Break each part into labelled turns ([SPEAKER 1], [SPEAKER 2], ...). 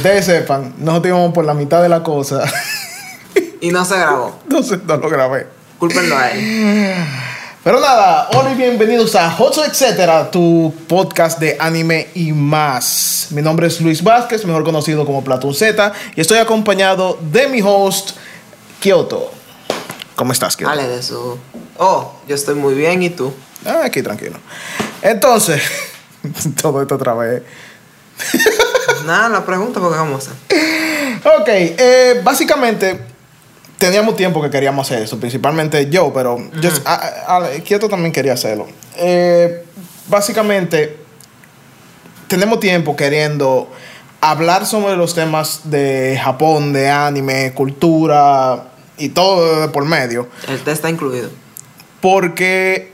[SPEAKER 1] ustedes sepan, nosotros íbamos por la mitad de la cosa.
[SPEAKER 2] Y no se grabó.
[SPEAKER 1] no, sé, no lo grabé.
[SPEAKER 2] Cúlpenlo a él.
[SPEAKER 1] Pero nada, hola y bienvenidos a Hotso Etcétera, tu podcast de anime y más. Mi nombre es Luis Vázquez, mejor conocido como Platón Z, y estoy acompañado de mi host, Kyoto. ¿Cómo estás, Kyoto?
[SPEAKER 2] Dale de su. Oh, yo estoy muy bien, ¿y tú?
[SPEAKER 1] Ah, aquí tranquilo. Entonces, todo esto otra vez.
[SPEAKER 2] Nada, la pregunta, porque vamos a hacer.
[SPEAKER 1] Ok, eh, básicamente teníamos tiempo que queríamos hacer eso, principalmente yo, pero yo, a- a- a- Kioto también quería hacerlo. Eh, básicamente, tenemos tiempo queriendo hablar sobre los temas de Japón, de anime, cultura y todo por medio,
[SPEAKER 2] El té está incluido.
[SPEAKER 1] porque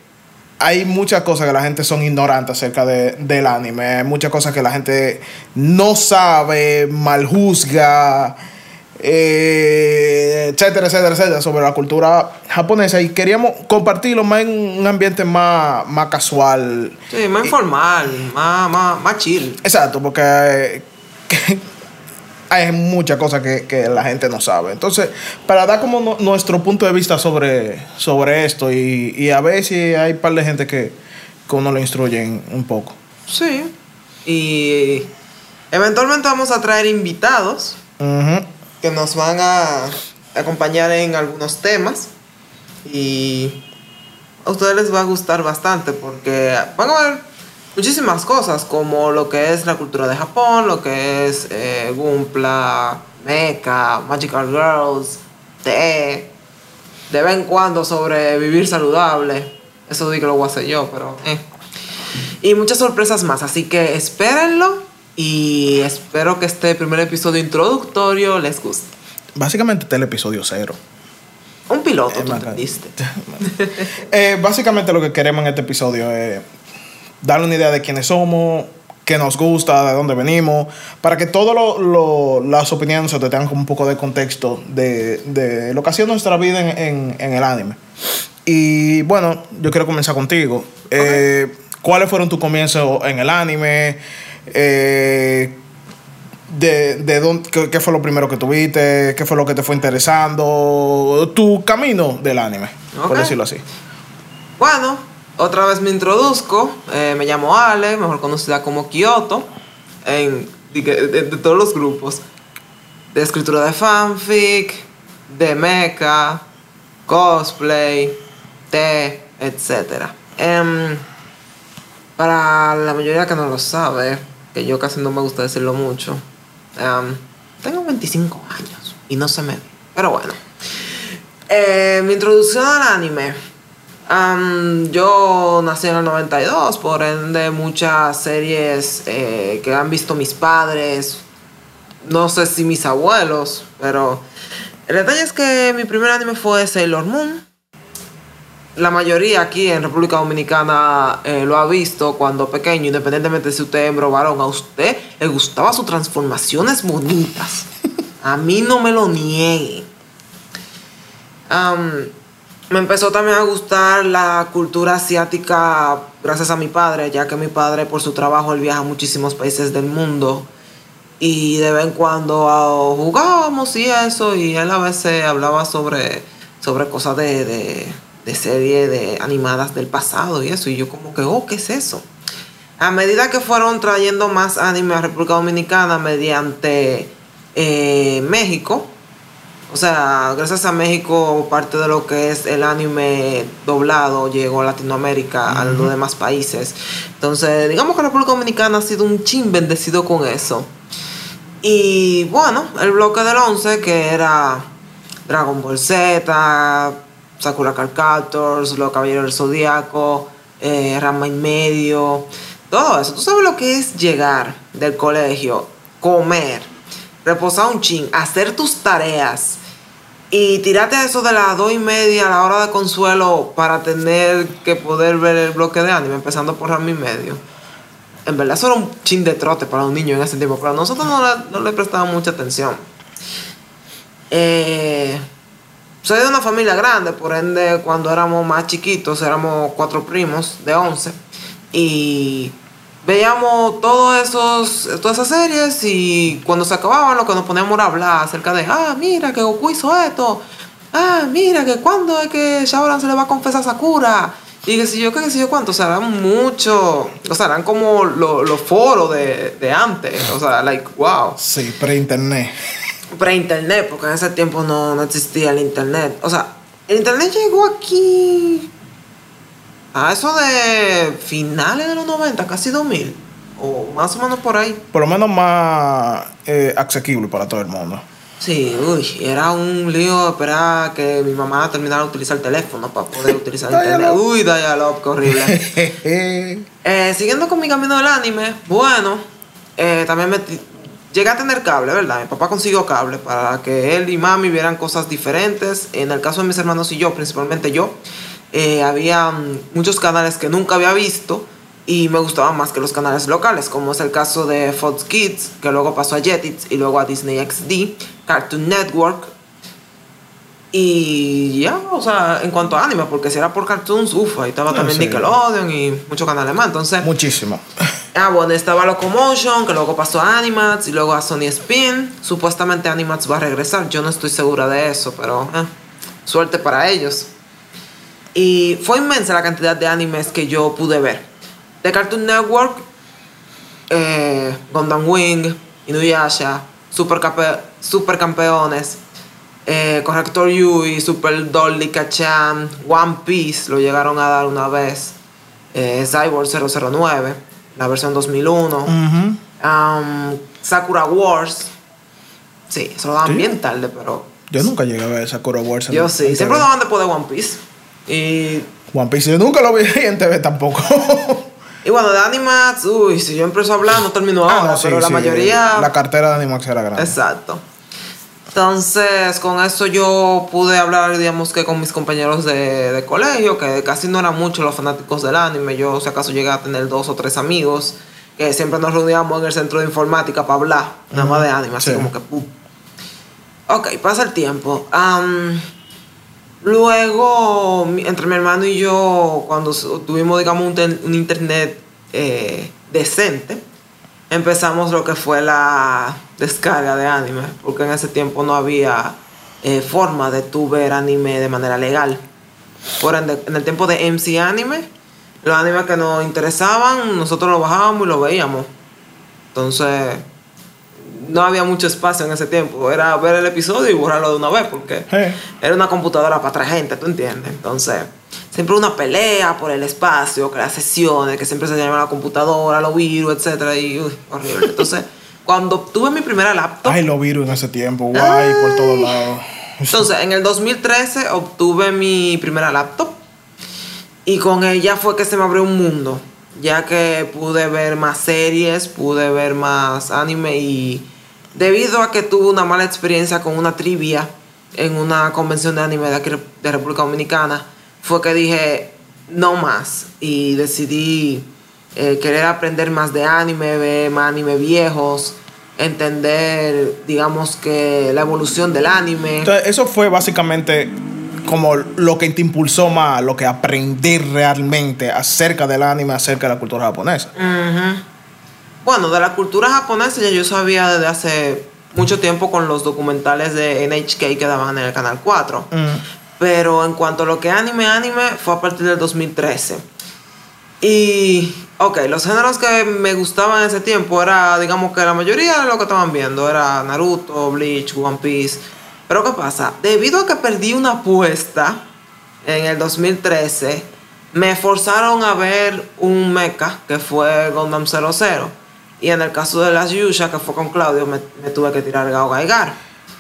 [SPEAKER 1] hay muchas cosas que la gente son ignorantes acerca de- del anime, hay muchas cosas que la gente no sabe, mal juzga, eh, etcétera, etcétera, etcétera, sobre la cultura japonesa y queríamos compartirlo más en un ambiente más, más casual.
[SPEAKER 2] Sí, más informal, más, más, más chill.
[SPEAKER 1] Exacto, porque eh, hay muchas cosas que, que la gente no sabe. Entonces, para dar como no- nuestro punto de vista sobre, sobre esto y, y a ver si hay un par de gente que, que uno le instruyen un poco.
[SPEAKER 2] Sí. Y eventualmente vamos a traer invitados
[SPEAKER 1] Ujú.
[SPEAKER 2] que nos van a acompañar en algunos temas. Y a ustedes les va a gustar bastante porque van a ver muchísimas cosas como lo que es la cultura de Japón, lo que es eh, Gunpla, Mecha, Magical Girls, T, de vez en cuando sobre vivir saludable. Eso sí que lo voy a hacer yo, pero... eh. Y muchas sorpresas más, así que espérenlo y espero que este primer episodio introductorio les guste.
[SPEAKER 1] Básicamente este es el episodio cero.
[SPEAKER 2] Un piloto,
[SPEAKER 1] Eh,
[SPEAKER 2] tú entendiste.
[SPEAKER 1] Eh, básicamente lo que queremos en este episodio es darle una idea de quiénes somos, qué nos gusta, de dónde venimos, para que todas las opiniones se te tengan como un poco de contexto de, de lo que ha sido nuestra vida en, en- en el anime. Y bueno, yo quiero comenzar contigo. Eh, ¿Cuáles fueron tus comienzos en el anime? Eh, de, de dónde, qué, qué fue lo primero que tuviste, qué fue lo que te fue interesando, tu camino del anime, por decirlo así.
[SPEAKER 2] Bueno, otra vez me introduzco. eh, me llamo Ale, mejor conocida como Kyoto, de, todos los grupos. De escritura de fanfic, de mecha, cosplay, té, etc. Em, para la mayoría que no lo sabe, que yo casi no me gusta decirlo mucho, em, tengo 25 años y no se me. Pero bueno. Eh, mi introducción al anime. Am, yo nací en el 92, por ende muchas series eh, que han visto mis padres, no sé si mis abuelos, pero el detalle es que mi primer anime fue Sailor Moon. La mayoría aquí en República Dominicana eh, lo ha visto cuando pequeño, independientemente de si usted es hembra o varón, a usted le gustaba sus transformaciones bonitas. A mí no me lo niegue. Am, me empezó también a gustar la cultura asiática gracias a mi padre, ya que mi padre por su trabajo viaja a muchísimos países del mundo y de vez en cuando ah, jugábamos y eso y él a veces hablaba sobre, sobre cosas de, de, de serie de animadas del pasado y eso y yo como que, oh, ¿qué es eso? A medida que fueron trayendo más anime a República Dominicana mediante eh, México, o sea, gracias a México, parte de lo que es el anime doblado llegó a Latinoamérica, a los demás países. Entonces, digamos que la República Dominicana ha sido un chin bendecido con eso. Y bueno, el bloque del 11, que era Dragon Ball Z, Sakura Card Captors, Los Caballeros del Zodíaco, eh, Rama y Medio, todo eso. ¿Tú sabes lo que es llegar del colegio, comer, reposar un chin, hacer tus tareas y tirarte eso de las dos y media a la hora de consuelo para tener que poder ver el bloque de anime, empezando por Rama y Medio? En verdad, eso era un chin de trote para un niño en ese tiempo, pero nosotros no le, no prestábamos mucha atención. Eh, soy de una familia grande, por ende, cuando éramos más chiquitos, éramos cuatro primos de 11. Y veíamos todos esos, todas esas series y cuando se acababan lo que nos poníamos era hablar acerca de, ah, mira que Goku hizo esto, ah, mira que cuando es que Shaoran se le va a confesar a Sakura. Y que si yo, que si yo cuánto, o sea, eran mucho, o sea, eran como los foros de, de antes, o sea, like, wow.
[SPEAKER 1] Sí, pre-internet.
[SPEAKER 2] Pre-internet, porque en ese tiempo no, no existía el internet. O sea, el internet llegó aquí a eso de finales de los 90, casi 2000, o más o menos por ahí.
[SPEAKER 1] Por lo menos más eh, asequible para todo el mundo.
[SPEAKER 2] Sí, uy, era un lío esperar que mi mamá terminara de utilizar el teléfono para poder utilizar internet. Uy, Dialog, qué horrible. eh, siguiendo con mi camino del anime, bueno, eh, también me llegué a tener cable, ¿verdad? Mi papá consiguió cable para que él y mami vieran cosas diferentes. En el caso de mis hermanos y yo, principalmente yo, eh, había muchos canales que nunca había visto y me gustaban más que los canales locales, como es el caso de Fox Kids, que luego pasó a Jetix y luego a Disney XD, Cartoon Network. Y ya, o sea, en cuanto a anime, porque si era por cartoons, uff, ahí estaba también Nickelodeon y muchos canales más, entonces...
[SPEAKER 1] Muchísimo.
[SPEAKER 2] Ah, bueno, estaba Locomotion, que luego pasó a Animats y luego a Sony Spin. Supuestamente Animats va a regresar, yo no estoy segura de eso, pero eh, suerte para ellos. Y fue inmensa la cantidad de animes que yo pude ver de Cartoon Network, eh, Gundam Wing, Inuyasha, Super, Super Campeones, eh, Corrector Yui, Super Dolly Kachan, One Piece, lo llegaron a dar una vez, eh, Cyborg 009, la versión 2001, um, Sakura Wars, sí, eso lo daban bien tarde, pero...
[SPEAKER 1] Yo nunca llegué a ver Sakura Wars.
[SPEAKER 2] Yo sí, siempre lo daban después de One Piece. Y...
[SPEAKER 1] One Piece yo nunca lo vi en TV tampoco.
[SPEAKER 2] Y bueno, de Animax, uy, si yo empiezo a hablar, no termino ah, ahora, pero la mayoría.
[SPEAKER 1] La cartera de Animax era grande.
[SPEAKER 2] Exacto. Entonces, con eso yo pude hablar, digamos que con mis compañeros de, colegio, que casi no eran muchos los fanáticos del anime. Yo, si acaso, llegué a tener dos o tres amigos que siempre nos reuníamos en el centro de informática para hablar, nada más de anime, así como que. Ok, pasa el tiempo. Luego, entre mi hermano y yo, cuando tuvimos, digamos, un, internet eh, decente, empezamos lo que fue la descarga de anime, porque en ese tiempo no había eh, forma de tu ver anime de manera legal. Por ende, en el tiempo de MC Anime, los animes que nos interesaban, nosotros los bajábamos y los veíamos. Entonces, no había mucho espacio en ese tiempo. Era ver el episodio y borrarlo de una vez, porque era una computadora para otra gente, ¿tú entiendes? Entonces, siempre una pelea por el espacio, que las sesiones, que siempre se llama la computadora, los virus, etcétera, y uy, horrible. Entonces, cuando tuve mi primera laptop.
[SPEAKER 1] Ay, los virus en ese tiempo, guay, por todos lados.
[SPEAKER 2] Entonces, en el 2013 obtuve mi primera laptop. Y con ella fue que se me abrió un mundo ya que pude ver más series, pude ver más anime y debido a que tuve una mala experiencia con una trivia en una convención de anime de aquí de República Dominicana, fue que dije no más y decidí eh, querer aprender más de anime, ver más anime viejos, entender, digamos que la evolución del anime.
[SPEAKER 1] Entonces, eso fue básicamente como lo que te impulsó más, lo que aprender realmente acerca del anime, acerca de la cultura japonesa.
[SPEAKER 2] Bueno, de la cultura japonesa ya yo sabía desde hace mucho tiempo con los documentales de NHK que daban en el Canal 4. Mm. Pero en cuanto a lo que anime, anime, fue a partir del 2013. Y, ok, los géneros que me gustaban en ese tiempo era, digamos que la mayoría de lo que estaban viendo era Naruto, Bleach, One Piece. Pero ¿qué pasa? Debido a que perdí una apuesta en el 2013, me forzaron a ver un mecha que fue Gundam 00. Y en el caso de las Yusha, que fue con Claudio, me, tuve que tirar Gao Gaigar.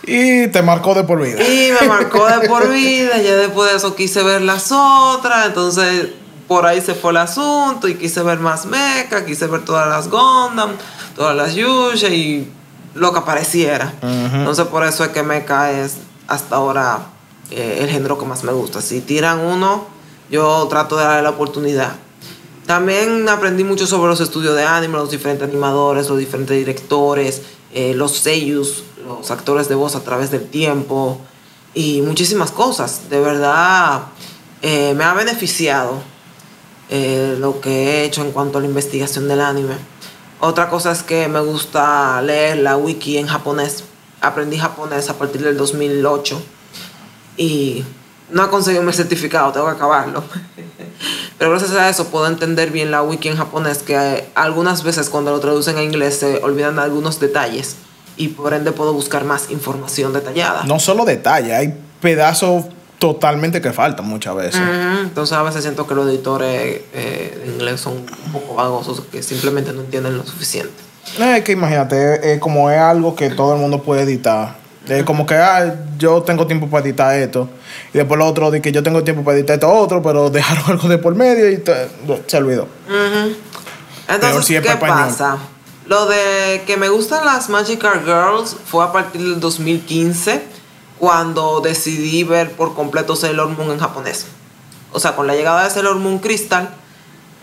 [SPEAKER 1] Y te marcó de por vida.
[SPEAKER 2] Y me marcó de por vida. Ya después de eso quise ver las otras. Entonces por ahí se fue el asunto. Y quise ver más mecha, quise ver todas las Gundam, todas las Yusha. Y lo que apareciera. Entonces por eso es que Mecha es hasta ahora eh, el género que más me gusta. Si tiran uno, yo trato de darle la oportunidad. También aprendí mucho sobre los estudios de anime, los diferentes animadores, los diferentes directores, eh, los sellos, los actores de voz a través del tiempo y muchísimas cosas. De verdad, eh, me ha beneficiado eh, lo que he hecho en cuanto a la investigación del anime. Otra cosa es que me gusta leer la wiki en japonés. Aprendí japonés a partir del 2008 y no he conseguido mi certificado, tengo que acabarlo. Pero gracias a eso puedo entender bien la wiki en japonés, que eh, algunas veces cuando lo traducen a inglés se olvidan algunos detalles y por ende puedo buscar más información detallada.
[SPEAKER 1] No solo detalles, hay pedazos totalmente que faltan muchas veces.
[SPEAKER 2] Ujú, Entonces a veces siento que los editores eh, de inglés son un poco vagosos, que simplemente no entienden lo suficiente.
[SPEAKER 1] Es que imagínate, es como es algo que todo el mundo puede editar. Es como que ah, yo tengo tiempo para editar esto. Y después lo otro, de que yo tengo tiempo para editar esto otro, pero dejaron algo de por medio y se olvidó.
[SPEAKER 2] Ujú.
[SPEAKER 1] Peor
[SPEAKER 2] Entonces, ¿qué pasa? Lo de que me gustan las Magical Girls fue a partir del 2015, cuando decidí ver por completo Sailor Moon en japonés. O sea, con la llegada de Sailor Moon Crystal,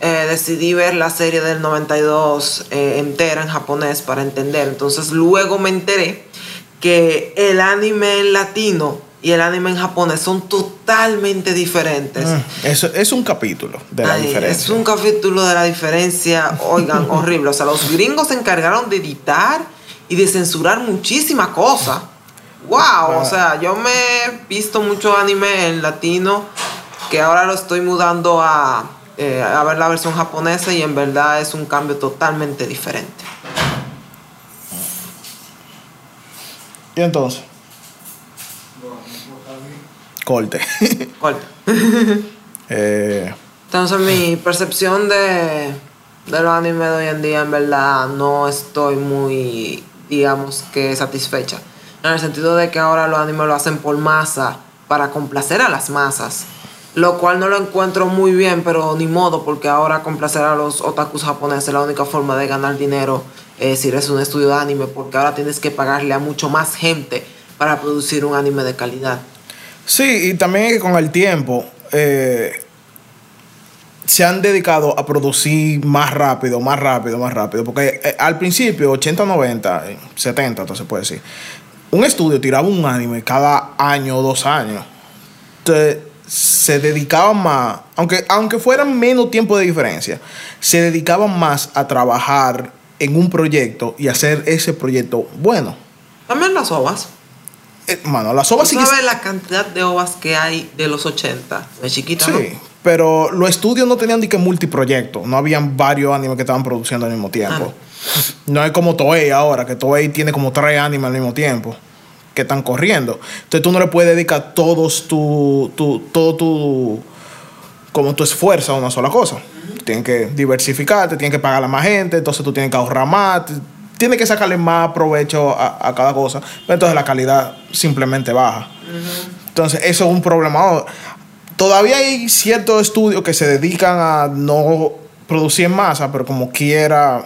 [SPEAKER 2] eh, decidí ver la serie del 92 eh, entera en japonés para entender. Entonces, luego me enteré que el anime en latino y el anime en japonés son totalmente diferentes.
[SPEAKER 1] Mm, Eso es un capítulo de la
[SPEAKER 2] Ay,
[SPEAKER 1] diferencia.
[SPEAKER 2] Es un capítulo de la diferencia, oigan, horrible. O sea, los gringos se encargaron de editar y de censurar muchísimas cosas. ¡Wow!
[SPEAKER 1] Ah.
[SPEAKER 2] O sea, yo me he visto mucho anime en latino que ahora lo estoy mudando a, eh, a ver la versión japonesa y en verdad es un cambio totalmente diferente.
[SPEAKER 1] Y entonces, corte.
[SPEAKER 2] Corta.
[SPEAKER 1] Eh,
[SPEAKER 2] Entonces mi percepción de, de los animes de hoy en día en verdad no estoy muy, digamos que satisfecha. En el sentido de que ahora los animes lo hacen por masa, para complacer a las masas. Lo cual no lo encuentro muy bien, pero ni modo, porque ahora complacer a los otakus japoneses es la única forma de ganar dinero eh, si eres un estudio de anime, porque ahora tienes que pagarle a mucho más gente para producir un anime de calidad.
[SPEAKER 1] Sí, y también con el tiempo eh, se han dedicado a producir más rápido, más rápido, más rápido. Porque eh, al principio, 80, 90, eh, 70, entonces se puede decir, un estudio tiraba un anime cada año o dos años. Entonces se dedicaban más, aunque, aunque fueran menos tiempo de diferencia, se dedicaban más a trabajar en un proyecto y hacer ese proyecto bueno.
[SPEAKER 2] También las ovas.
[SPEAKER 1] Eh, mano, las ovas
[SPEAKER 2] ¿Tú
[SPEAKER 1] sí
[SPEAKER 2] sabes la cantidad de ovas que hay de los 80? De chiquita, ¿no?
[SPEAKER 1] Sí, pero los estudios no tenían ni que multiproyectos. No habían varios animes que estaban produciendo al mismo tiempo. No es como Toei ahora, que Toei tiene como tres animes al mismo tiempo que están corriendo. Entonces tú no le puedes dedicar todos tu, tu, todo tu, como tu esfuerzo a una sola cosa. Tienes que diversificarte, tienes que pagar a más gente, entonces tú tienes que ahorrar más, tienes que sacarle más provecho a, a cada cosa. Pero entonces la calidad simplemente baja. Entonces, eso es un problema. Todavía hay ciertos estudios que se dedican a no producir masa, pero como quiera.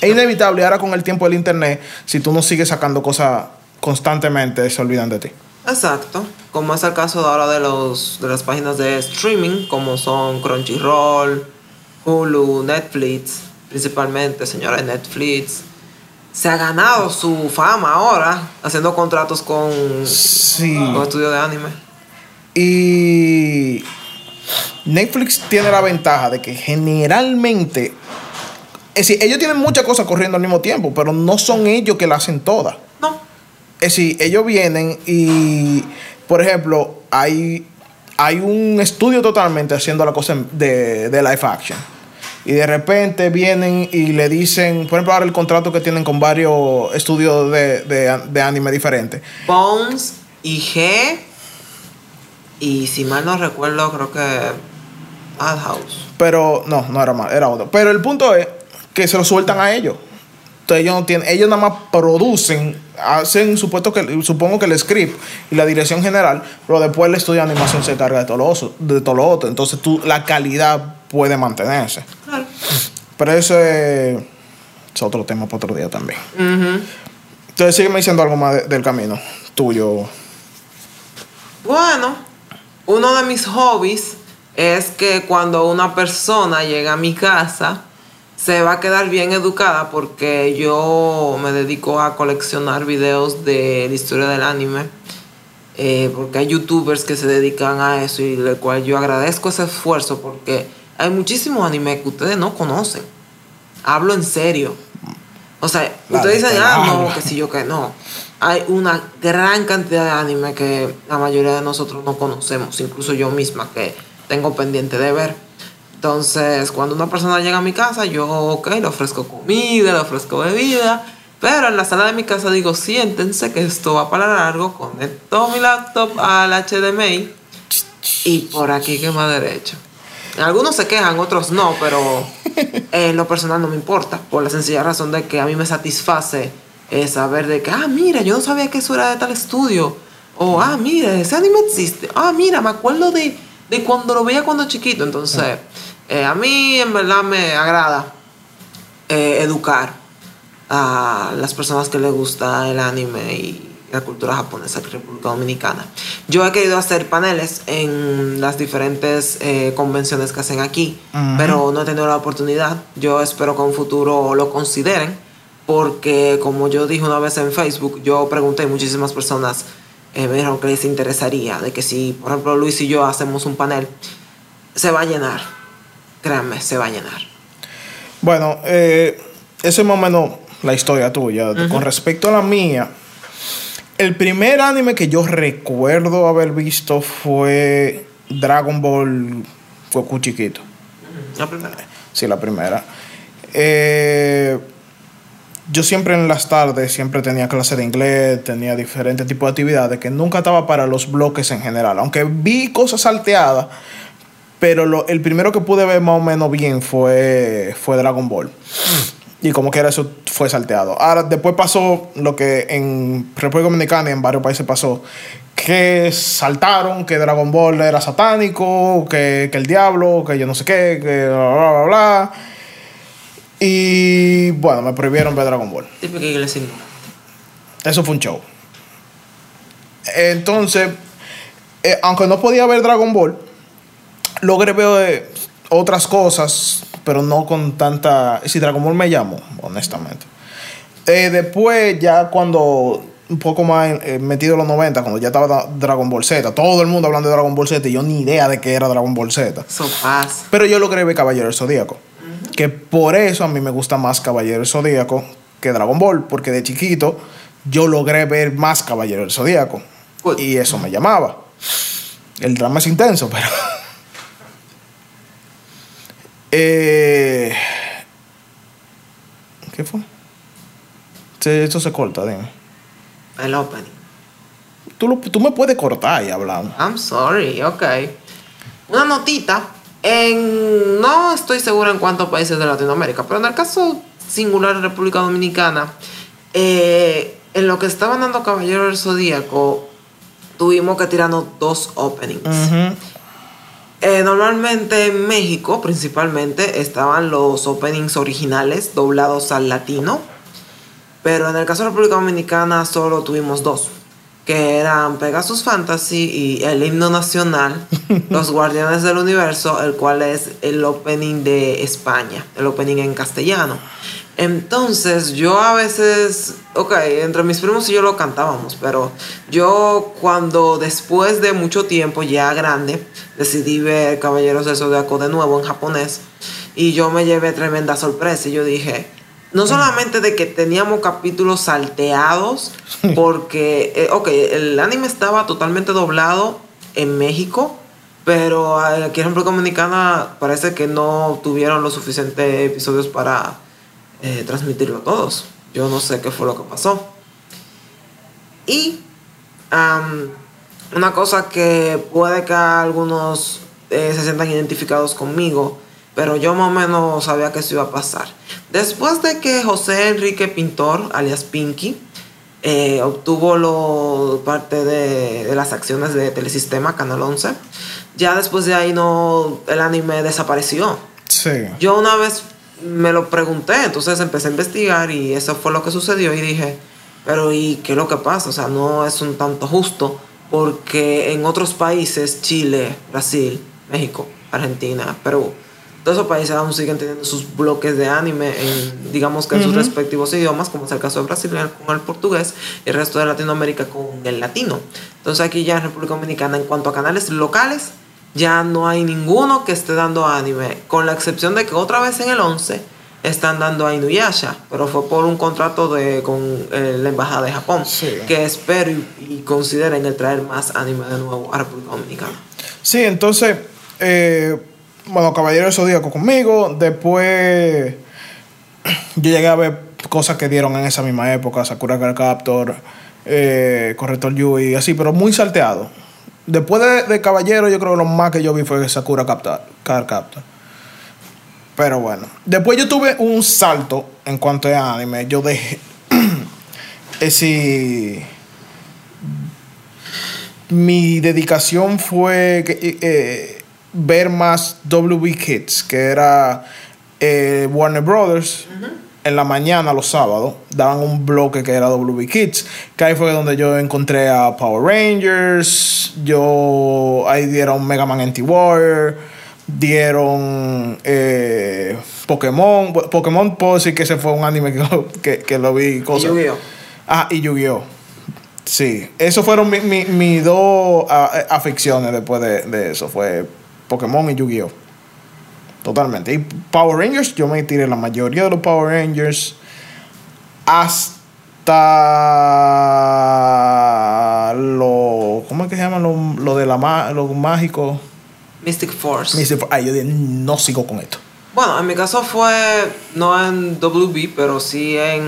[SPEAKER 1] Es inevitable ahora con el tiempo del internet, si tú no sigues sacando cosas constantemente, se olvidan de ti.
[SPEAKER 2] Exacto. Como es el caso de ahora de, los, de las páginas de streaming, como son Crunchyroll, Hulu, Netflix, principalmente, señora Netflix. Se ha ganado su fama ahora, haciendo contratos con,
[SPEAKER 1] Sí.
[SPEAKER 2] con estudios de anime.
[SPEAKER 1] Y Netflix tiene la ventaja de que generalmente, es decir, ellos tienen muchas cosas corriendo al mismo tiempo, pero no son ellos que las hacen todas. Es decir, ellos vienen y, por ejemplo, hay, hay un estudio totalmente haciendo la cosa de, de live action. Y de repente vienen y le dicen, por ejemplo, ahora el contrato que tienen con varios estudios de, de, de anime diferentes.
[SPEAKER 2] Bones, IG y si mal no recuerdo, creo que Madhouse.
[SPEAKER 1] Pero no, no era más, era otro. Pero el punto es que se lo sueltan a ellos. Entonces ellos no tienen, ellos nada más producen, hacen supuesto que, supongo que el script y la dirección general, pero después el estudio de animación se encarga de todo lo, oso- de todo lo otro. Entonces tú, la calidad puede mantenerse.
[SPEAKER 2] Claro.
[SPEAKER 1] Pero eso es, otro tema para otro día también. Entonces sígueme diciendo algo más de- del camino tuyo.
[SPEAKER 2] Bueno, uno de mis hobbies es que cuando una persona llega a mi casa, se va a quedar bien educada porque yo me dedico a coleccionar videos de la historia del anime. Eh, porque hay youtubers que se dedican a eso y del cual yo agradezco ese esfuerzo porque hay muchísimos animes que ustedes no conocen. Hablo en serio. O sea,
[SPEAKER 1] La
[SPEAKER 2] ustedes
[SPEAKER 1] de
[SPEAKER 2] dicen, ah, no, que sí, yo que no. Hay una gran cantidad de anime que la mayoría de nosotros no conocemos, incluso yo misma que tengo pendiente de ver. Entonces, cuando una persona llega a mi casa, yo, ok, le ofrezco comida, le ofrezco bebida, pero en la sala de mi casa digo, siéntense que esto va para largo, conecto mi laptop al HDMI y por aquí que más derecho. Algunos se quejan, otros no, pero en lo personal no me importa, por la sencilla razón de que a mí me satisface eh, saber de que, ah, mira, yo no sabía que eso era de tal estudio, o, ah, mira, ese anime existe, ah, mira, me acuerdo de, de cuando lo veía cuando chiquito, entonces, eh, a mí en verdad me agrada eh, educar a las personas que les gusta el anime y la cultura japonesa en República Dominicana. Yo he querido hacer paneles en las diferentes eh, convenciones que hacen aquí, pero no he tenido la oportunidad. Yo espero que en un futuro lo consideren, porque como yo dije una vez en Facebook, yo pregunté y muchísimas personas eh, me dijeron que les interesaría, de que si, por ejemplo, Luis y yo hacemos un panel, se va a llenar. Créanme, se va a llenar.
[SPEAKER 1] Bueno, eh, esa es más o menos la historia tuya. Con respecto a la mía, el primer anime que yo recuerdo haber visto fue Dragon Ball Goku chiquito.
[SPEAKER 2] La primera.
[SPEAKER 1] Sí, la primera. Eh, yo siempre en las tardes, siempre tenía clase de inglés, tenía diferentes tipos de actividades que nunca estaba para los bloques en general. Aunque vi cosas salteadas, pero lo- el primero que pude ver más o menos bien fue, fue Dragon Ball. Y como que era eso fue salteado. Ahora, después pasó lo que en República Dominicana y en varios países pasó, que saltaron que Dragon Ball era satánico, que, que el diablo, que yo no sé qué, que bla, bla, bla, bla. Y bueno, me prohibieron ver Dragon Ball. Eso fue un show. Entonces, eh, aunque no podía ver Dragon Ball, logré ver eh, otras cosas, pero no con tanta... Si Dragon Ball me llamó, honestamente. Eh, después, ya cuando un poco más eh, metido en los 90, cuando ya estaba Dragon Ball Z, todo el mundo hablando de Dragon Ball Z y yo ni idea de qué era Dragon Ball Z.
[SPEAKER 2] Pasa.
[SPEAKER 1] Pero yo logré ver Caballero del Zodíaco. Que por eso a mí me gusta más Caballero del Zodíaco que Dragon Ball. Porque de chiquito yo logré ver más Caballero del Zodíaco.
[SPEAKER 2] Good.
[SPEAKER 1] Y eso me llamaba. El drama es intenso, pero. Eh, ¿Qué fue? Esto se corta, dime.
[SPEAKER 2] El opening.
[SPEAKER 1] Tú, lo- tú me puedes cortar y hablamos.
[SPEAKER 2] I'm sorry, ok. Una notita. En, no estoy segura en cuántos países de Latinoamérica, pero en el caso singular de República Dominicana, eh, en lo que estaban dando Caballero del Zodíaco, tuvimos que tirarnos dos openings.
[SPEAKER 1] Ujú.
[SPEAKER 2] Eh, normalmente en México, principalmente, estaban los openings originales doblados al latino. Pero en el caso de República Dominicana solo tuvimos dos. Que eran Pegasus Fantasy y el himno nacional, Los Guardianes del Universo, el cual es el opening de España, el opening en castellano. Entonces yo a veces, ok, entre mis primos y yo lo cantábamos, pero yo cuando después de mucho tiempo, ya grande, decidí ver Caballeros del Zodiaco de nuevo en japonés y yo me llevé tremenda sorpresa y yo dije, no solamente de que teníamos capítulos salteados, porque, eh, ok, el anime estaba totalmente doblado en México, pero eh, aquí en República Dominicana parece que no tuvieron los suficientes episodios para eh, transmitirlo todos. Yo no sé qué fue lo que pasó. Y am, una cosa que puede que algunos eh, se sientan identificados conmigo, pero yo más o menos sabía que eso iba a pasar. Después de que José Enrique Pintor, alias Pinky, eh, obtuvo lo, parte de, de las acciones de Telesistema, Canal 11, ya después de ahí no, el anime desapareció.
[SPEAKER 1] Sí.
[SPEAKER 2] Yo una vez me lo pregunté, entonces empecé a investigar y eso fue lo que sucedió y dije, pero ¿y qué es lo que pasa? O sea, no es un tanto justo porque en otros países, Chile, Brasil, México, Argentina, Perú, todos esos países aún siguen teniendo sus bloques de anime en, digamos que en sus respectivos idiomas, como es el caso de Brasil con el portugués y el resto de Latinoamérica con el latino. Entonces aquí ya en República Dominicana, en cuanto a canales locales, ya no hay ninguno que esté dando anime, con la excepción de que otra vez en el 11 están dando a Inuyasha, pero fue por un contrato de, con eh, la Embajada de Japón,
[SPEAKER 1] Sí.
[SPEAKER 2] que espero y, y consideren el traer más anime de nuevo a República Dominicana.
[SPEAKER 1] Sí, entonces, eh, bueno, Caballero Zodíaco conmigo. Después, yo llegué a ver cosas que dieron en esa misma época: Sakura Card Captor, eh, Corrector Yui y así, pero muy salteado. Después de, de Caballero, yo creo que lo más que yo vi fue Sakura Card Captor. Pero bueno, después yo tuve un salto en cuanto a anime. Yo dejé. ese mi dedicación fue que, eh, ver más WB Kids, que era eh, Warner Brothers. En la mañana, los sábados, daban un bloque que era WB Kids. Que ahí fue donde yo encontré a Power Rangers. Yo. Ahí dieron Mega Man Anti-Warrior. Dieron eh, Pokémon. Pokémon puedo decir que ese fue un anime que, lo- que, que lo vi. Cosas.
[SPEAKER 2] Yu-Gi-Oh.
[SPEAKER 1] Ah, y Yu-Gi-Oh! Sí, esos fueron mis mi, mi dos ah, eh, aficiones después de, de eso. Fue Pokémon y Yu-Gi-Oh! Totalmente. Y Power Rangers, yo me tiré la mayoría de los Power Rangers hasta lo. ¿Cómo es que se llama? Lo, lo de la ma- lo mágico.
[SPEAKER 2] Mystic Force.
[SPEAKER 1] Dice, ay, yo dije, no sigo con esto.
[SPEAKER 2] Bueno, en mi caso fue no en WB, pero sí en,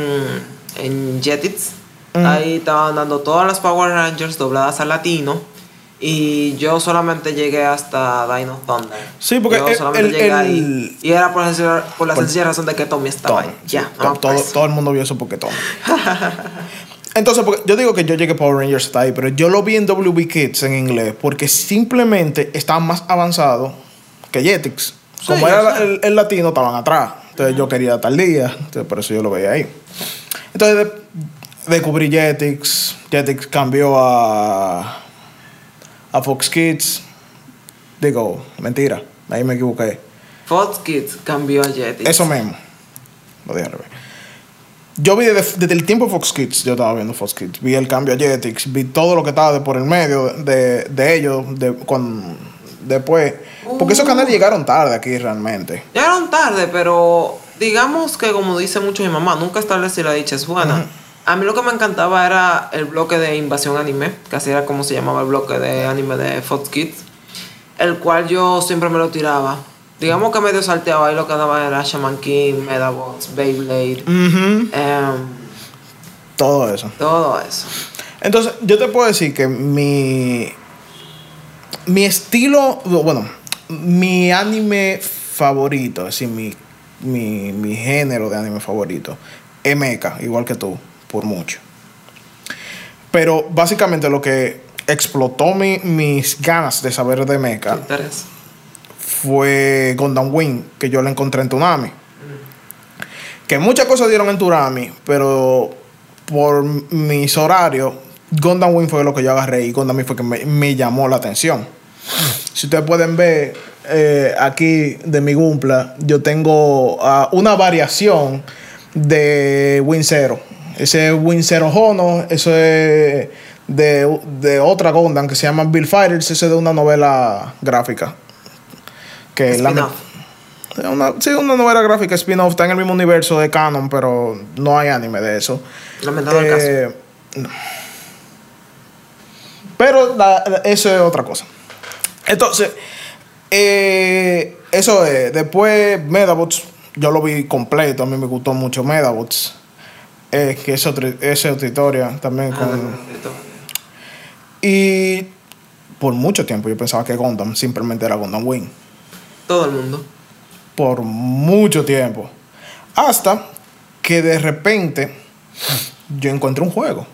[SPEAKER 2] en Jetix.
[SPEAKER 1] Mm.
[SPEAKER 2] Ahí estaban dando todas las Power Rangers dobladas al latino. Y yo solamente llegué hasta Dino Thunder.
[SPEAKER 1] Sí, porque
[SPEAKER 2] yo
[SPEAKER 1] el-
[SPEAKER 2] solamente
[SPEAKER 1] el-
[SPEAKER 2] llegué
[SPEAKER 1] el-
[SPEAKER 2] ahí. Y era por, la
[SPEAKER 1] Por-
[SPEAKER 2] sencilla razón de que Tommy estaba ahí.
[SPEAKER 1] sí,
[SPEAKER 2] Ya,
[SPEAKER 1] to- todo,
[SPEAKER 2] pues.
[SPEAKER 1] todo el mundo vio eso porque todo. Entonces, porque yo digo que yo llegué a Power Rangers hasta ahí, pero yo lo vi en WB Kids en inglés porque simplemente estaban más avanzados que Jetix. Como era el, el latino, estaban atrás. Entonces yo quería tal día, entonces por eso yo lo veía ahí. Entonces de- descubrí Jetix. Jetix cambió a, a Fox Kids. Digo, mentira, ahí me equivoqué.
[SPEAKER 2] Fox Kids cambió a Jetix.
[SPEAKER 1] Eso mismo. Lo dije al revés. Yo vi desde, desde el tiempo Fox Kids, yo estaba viendo Fox Kids. Vi el cambio a Jetix, vi todo lo que estaba de por el medio de, de ellos, de, con, después. Porque esos canales llegaron tarde aquí realmente.
[SPEAKER 2] Llegaron tarde, pero digamos que como dice mucho mi mamá, nunca establecí la dicha es buena. A mí lo que me encantaba era el bloque de Invasión Anime, que así era como se llamaba el bloque de anime de Fox Kids, el cual yo siempre me lo tiraba. Digamos que medio salteaba y lo que daba era Shaman King, Medabots, Beyblade, em,
[SPEAKER 1] Todo eso.
[SPEAKER 2] todo eso.
[SPEAKER 1] Entonces, yo te puedo decir que mi. Mi estilo. Bueno, mi anime favorito, así, mi, mi, mi género de anime favorito, es mecha, igual que tú, por mucho. Pero básicamente lo que explotó mi- mis ganas de saber de
[SPEAKER 2] ¿Te
[SPEAKER 1] mecha fue Gundam Wing, que yo la encontré en Tsunami. Que muchas cosas dieron en Tsunami, pero por mis horarios, Gundam Wing fue lo que yo agarré y Gundam Wing fue que me, me llamó la atención. Si ustedes pueden ver eh, aquí de mi Gumpla, yo tengo ah, una variación de Win Zero. Ese es Win Zero Hono, eso es de, de otra Gundam que se llama Bill Fighters, ese es de una novela gráfica. Que la-
[SPEAKER 2] Spin-off.
[SPEAKER 1] una, sí, una novela gráfica spin-off, está en el mismo universo de Canon, pero no hay anime de eso.
[SPEAKER 2] Lamentable caso.
[SPEAKER 1] Eh, no. Pero la- la- eso es otra cosa. Entonces, eh, eso es. Después, Medabots, yo lo vi completo. A mí me gustó mucho Medabots. Eh, que es, otro, es también.
[SPEAKER 2] Ah,
[SPEAKER 1] con, y por mucho tiempo yo pensaba que Gundam simplemente era Gundam Wing.
[SPEAKER 2] Todo el mundo.
[SPEAKER 1] por mucho tiempo. Hasta que de repente yo encuentro un juego.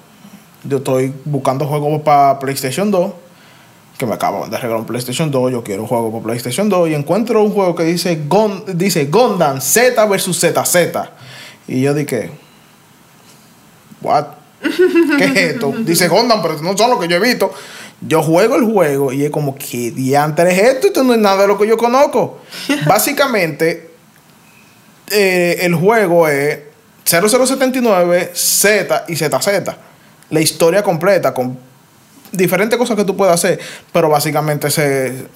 [SPEAKER 1] Yo estoy buscando juegos para PlayStation 2. Que me acaban de regalar un PlayStation 2. Yo quiero un juego para PlayStation 2. Y encuentro un juego que dice, Gon, dice Gundam Z versus ZZ. Y yo dije, ¿What? ¿Qué es esto? Dice Gundam, pero no son lo que yo he visto. Yo juego el juego y es como, ¿qué diantre es esto? Esto no es nada de lo que yo conozco. Básicamente, eh, el juego es 0079, Z y ZZ. La historia completa con diferentes cosas que tú puedes hacer, pero básicamente se,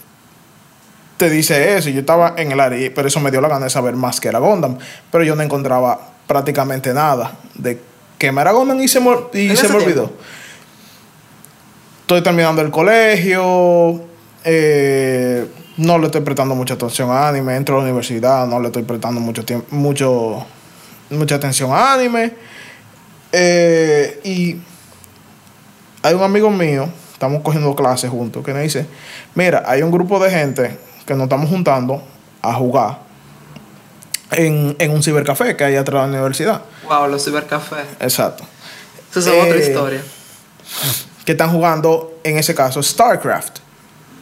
[SPEAKER 1] te dice eso. Yo estaba en el área, pero eso me dio la gana de saber más que era Gundam. Pero yo no encontraba prácticamente nada de que me era Gundam y se me, y
[SPEAKER 2] ¿En
[SPEAKER 1] se me olvidó. Estoy terminando el colegio. eh, no le estoy prestando mucha atención a anime. Entro a la universidad, no le estoy prestando mucho tiempo, mucho, mucha atención a anime. Eh, y hay un amigo mío, estamos cogiendo clases juntos, que me dice, mira, hay un grupo de gente que nos estamos juntando a jugar en, en un cibercafé que hay atrás de la universidad.
[SPEAKER 2] Wow, los cibercafés.
[SPEAKER 1] Exacto.
[SPEAKER 2] Eso es otra
[SPEAKER 1] Eh,
[SPEAKER 2] historia.
[SPEAKER 1] que están jugando, en ese caso, StarCraft.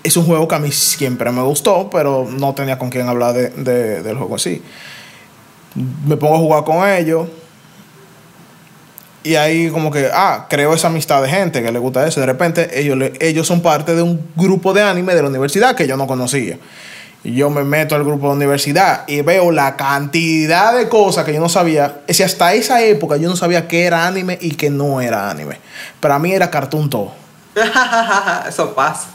[SPEAKER 1] Es un juego que a mí siempre me gustó, pero no tenía con quién hablar de, de- del juego así. Me pongo a jugar con ellos. Y ahí como que, ah, creo esa amistad de gente que le gusta eso. De repente ellos, ellos son parte de un grupo de anime de la universidad que yo no conocía. Yo me meto al grupo de universidad y veo la cantidad de cosas que yo no sabía. Es decir, hasta esa época yo no sabía qué era anime y qué no era anime. Para mí era cartoon todo.
[SPEAKER 2] Eso pasa.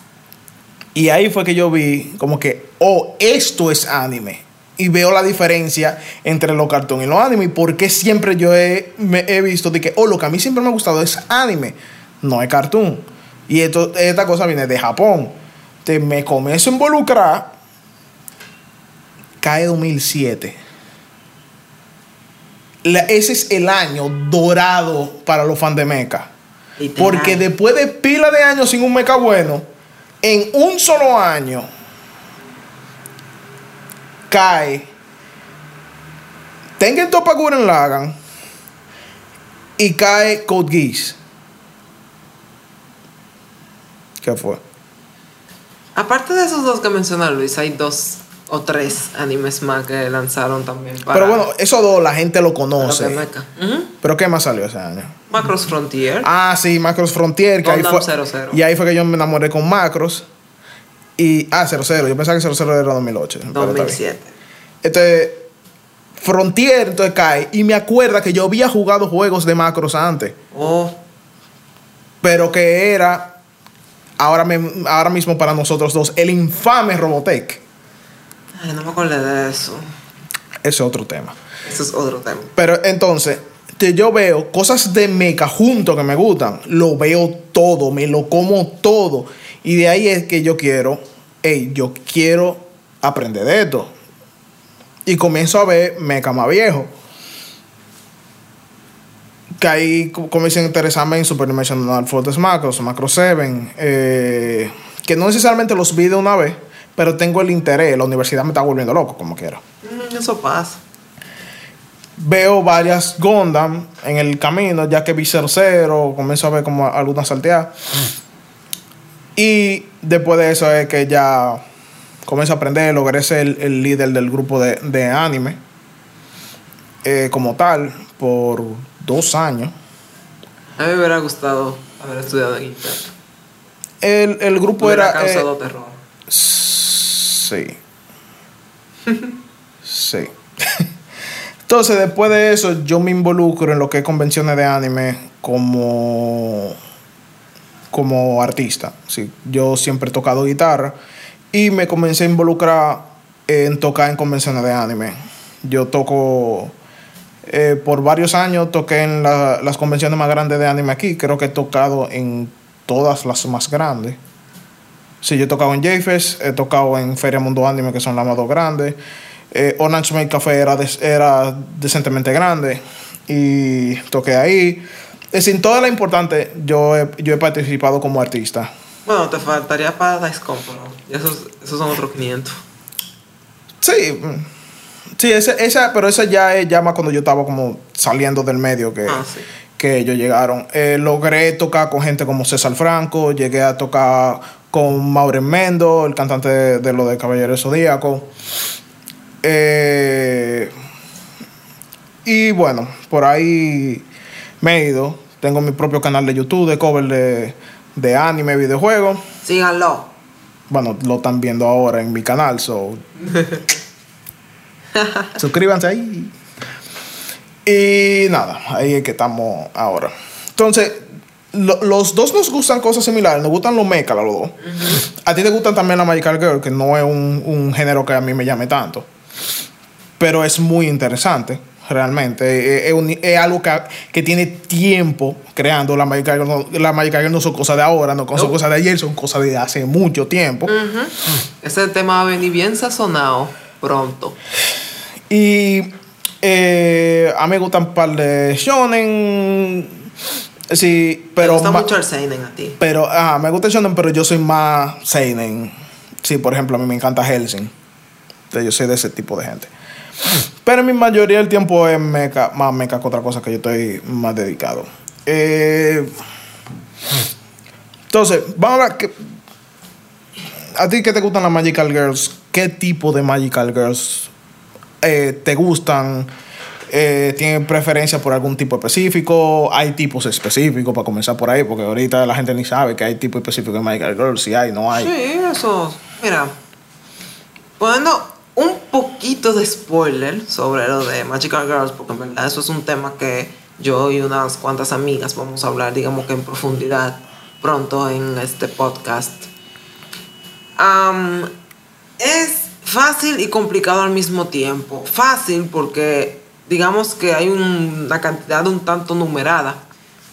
[SPEAKER 1] Y ahí fue que yo vi como que, oh, esto es anime. Y veo la diferencia entre los cartoons y los anime. Y por qué siempre yo he, me he visto de que, oh, lo que a mí siempre me ha gustado es anime, no es cartoon. Y esto, esta cosa viene de Japón. Te me comienzo a involucrar. Cae 2007. La- ese es el año dorado para los fans de.
[SPEAKER 2] Literal.
[SPEAKER 1] Porque después de pila de años sin un mecha bueno, en un solo año cae Tengen Toppa Gurren Lagann y cae Code Geass. ¿Qué fue?
[SPEAKER 2] Aparte de esos dos que menciona Luis, hay dos o tres animes más que lanzaron también. Para,
[SPEAKER 1] Pero bueno, esos dos la gente lo
[SPEAKER 2] para lo que
[SPEAKER 1] conoce. ¿Pero qué más salió ese año?
[SPEAKER 2] Macross Frontier.
[SPEAKER 1] Ah, sí, Macros Frontier. Que ahí fue,
[SPEAKER 2] 00.
[SPEAKER 1] Y ahí fue que yo me enamoré con Macros. Y, ah, 00. Yo pensaba que 00 era 2008. pero está bien.
[SPEAKER 2] 2007.
[SPEAKER 1] Entonces, Frontier entonces cae. Y me acuerda que yo había jugado juegos de Macros antes.
[SPEAKER 2] Oh,
[SPEAKER 1] Pero que era, ahora, me- ahora mismo para nosotros dos, el infame Robotech.
[SPEAKER 2] Ay, no me acordé de eso.
[SPEAKER 1] Ese es otro tema.
[SPEAKER 2] Eso es otro tema.
[SPEAKER 1] Pero entonces, que yo veo cosas de mecha junto que me gustan. Lo veo todo, me lo como todo. Y de ahí es que yo quiero, hey, yo quiero aprender de esto. Y comienzo a ver mecha más viejo. Que ahí co- comienzo a interesarme en Super Dimensional Fortress Macros, Macro 7. eh, que no necesariamente los vi de una vez, pero tengo el interés. La universidad me está volviendo loco, como quiera
[SPEAKER 2] Mm, Eso pasa.
[SPEAKER 1] veo varias Gundam en el camino, ya que vi 00, comienzo a ver como algunas salteadas. Y después de eso es que ya comienzo a aprender, logré ser el, el líder del grupo de, de anime eh, como tal por dos años.
[SPEAKER 2] A mí me hubiera gustado haber estudiado en Inter.
[SPEAKER 1] El, el grupo era... eh,
[SPEAKER 2] causado terror.
[SPEAKER 1] Sí. sí. Entonces, después de eso, yo me involucro en lo que es convenciones de anime como, como artista. Sí, yo siempre he tocado guitarra y me comencé a involucrar en tocar en convenciones de anime. Yo toco, eh, por varios años toqué en la- las convenciones más grandes de anime aquí. Creo que he tocado en todas las más grandes. Sí, yo he tocado en J-Fest, he tocado en Feria Mundo Anime, que son las más dos grandes. Eh, Orange Make Café era, des- era decentemente grande y toqué ahí. Es decir, toda la importante, yo he, yo he participado como artista.
[SPEAKER 2] Bueno, te faltaría para Dicecom, pero esos, esos son otros 500.
[SPEAKER 1] Sí, mm, sí, esa, esa, pero esa ya es ya más cuando yo estaba como saliendo del medio que,
[SPEAKER 2] Ah, sí.
[SPEAKER 1] que ellos llegaron. Eh, logré tocar con gente como César Franco, llegué a tocar con Maureen Mendo, el cantante de, de lo de Caballero Zodíaco. Eh, y bueno, por ahí me he ido. Tengo mi propio canal de YouTube de cover de, de anime, videojuegos.
[SPEAKER 2] Síganlo.
[SPEAKER 1] Bueno, lo están viendo ahora en mi canal, so. Suscríbanse ahí. Y nada, ahí es que estamos ahora. Entonces, lo- los dos nos gustan cosas similares, nos gustan los mecha, los dos. A ti te gustan también la Magical Girl, que no es un, un género que a mí me llame tanto. Pero es muy interesante, realmente. Es, es un- es algo que, que tiene tiempo creando. La Magical Girl no, la Magical Girl no son cosas de ahora, no son cosas de ayer, son cosas de hace mucho tiempo.
[SPEAKER 2] Ese tema va a venir bien sazonado pronto.
[SPEAKER 1] Y eh, a mí me gustan un par de shonen. Sí, pero.
[SPEAKER 2] Me gusta mucho el seinen a ti.
[SPEAKER 1] Pero, ah, me gusta el shonen, pero yo soy más seinen. Sí, por ejemplo, a mí me encanta Helsing. Entonces, Yo soy de ese tipo de gente. Pero en mi mayoría del tiempo es mecha, más mecha que otra cosa que yo estoy más dedicado. Eh, entonces, vamos a ver. que- ¿A ti qué te gustan las Magical Girls? ¿Qué tipo de Magical Girls eh, te gustan? Eh, ¿Tienen preferencia por algún tipo específico? ¿Hay tipos específicos para comenzar por ahí? Porque ahorita la gente ni sabe que hay tipo específico de Magical Girls. Si hay, no hay.
[SPEAKER 2] Sí, eso. Mira, poniendo un poquito de spoiler sobre lo de Magical Girls, porque en verdad eso es un tema que yo y unas cuantas amigas vamos a hablar, digamos que en profundidad, pronto en este podcast. Am, es fácil y complicado al mismo tiempo. Fácil porque digamos que hay un- una cantidad un tanto numerada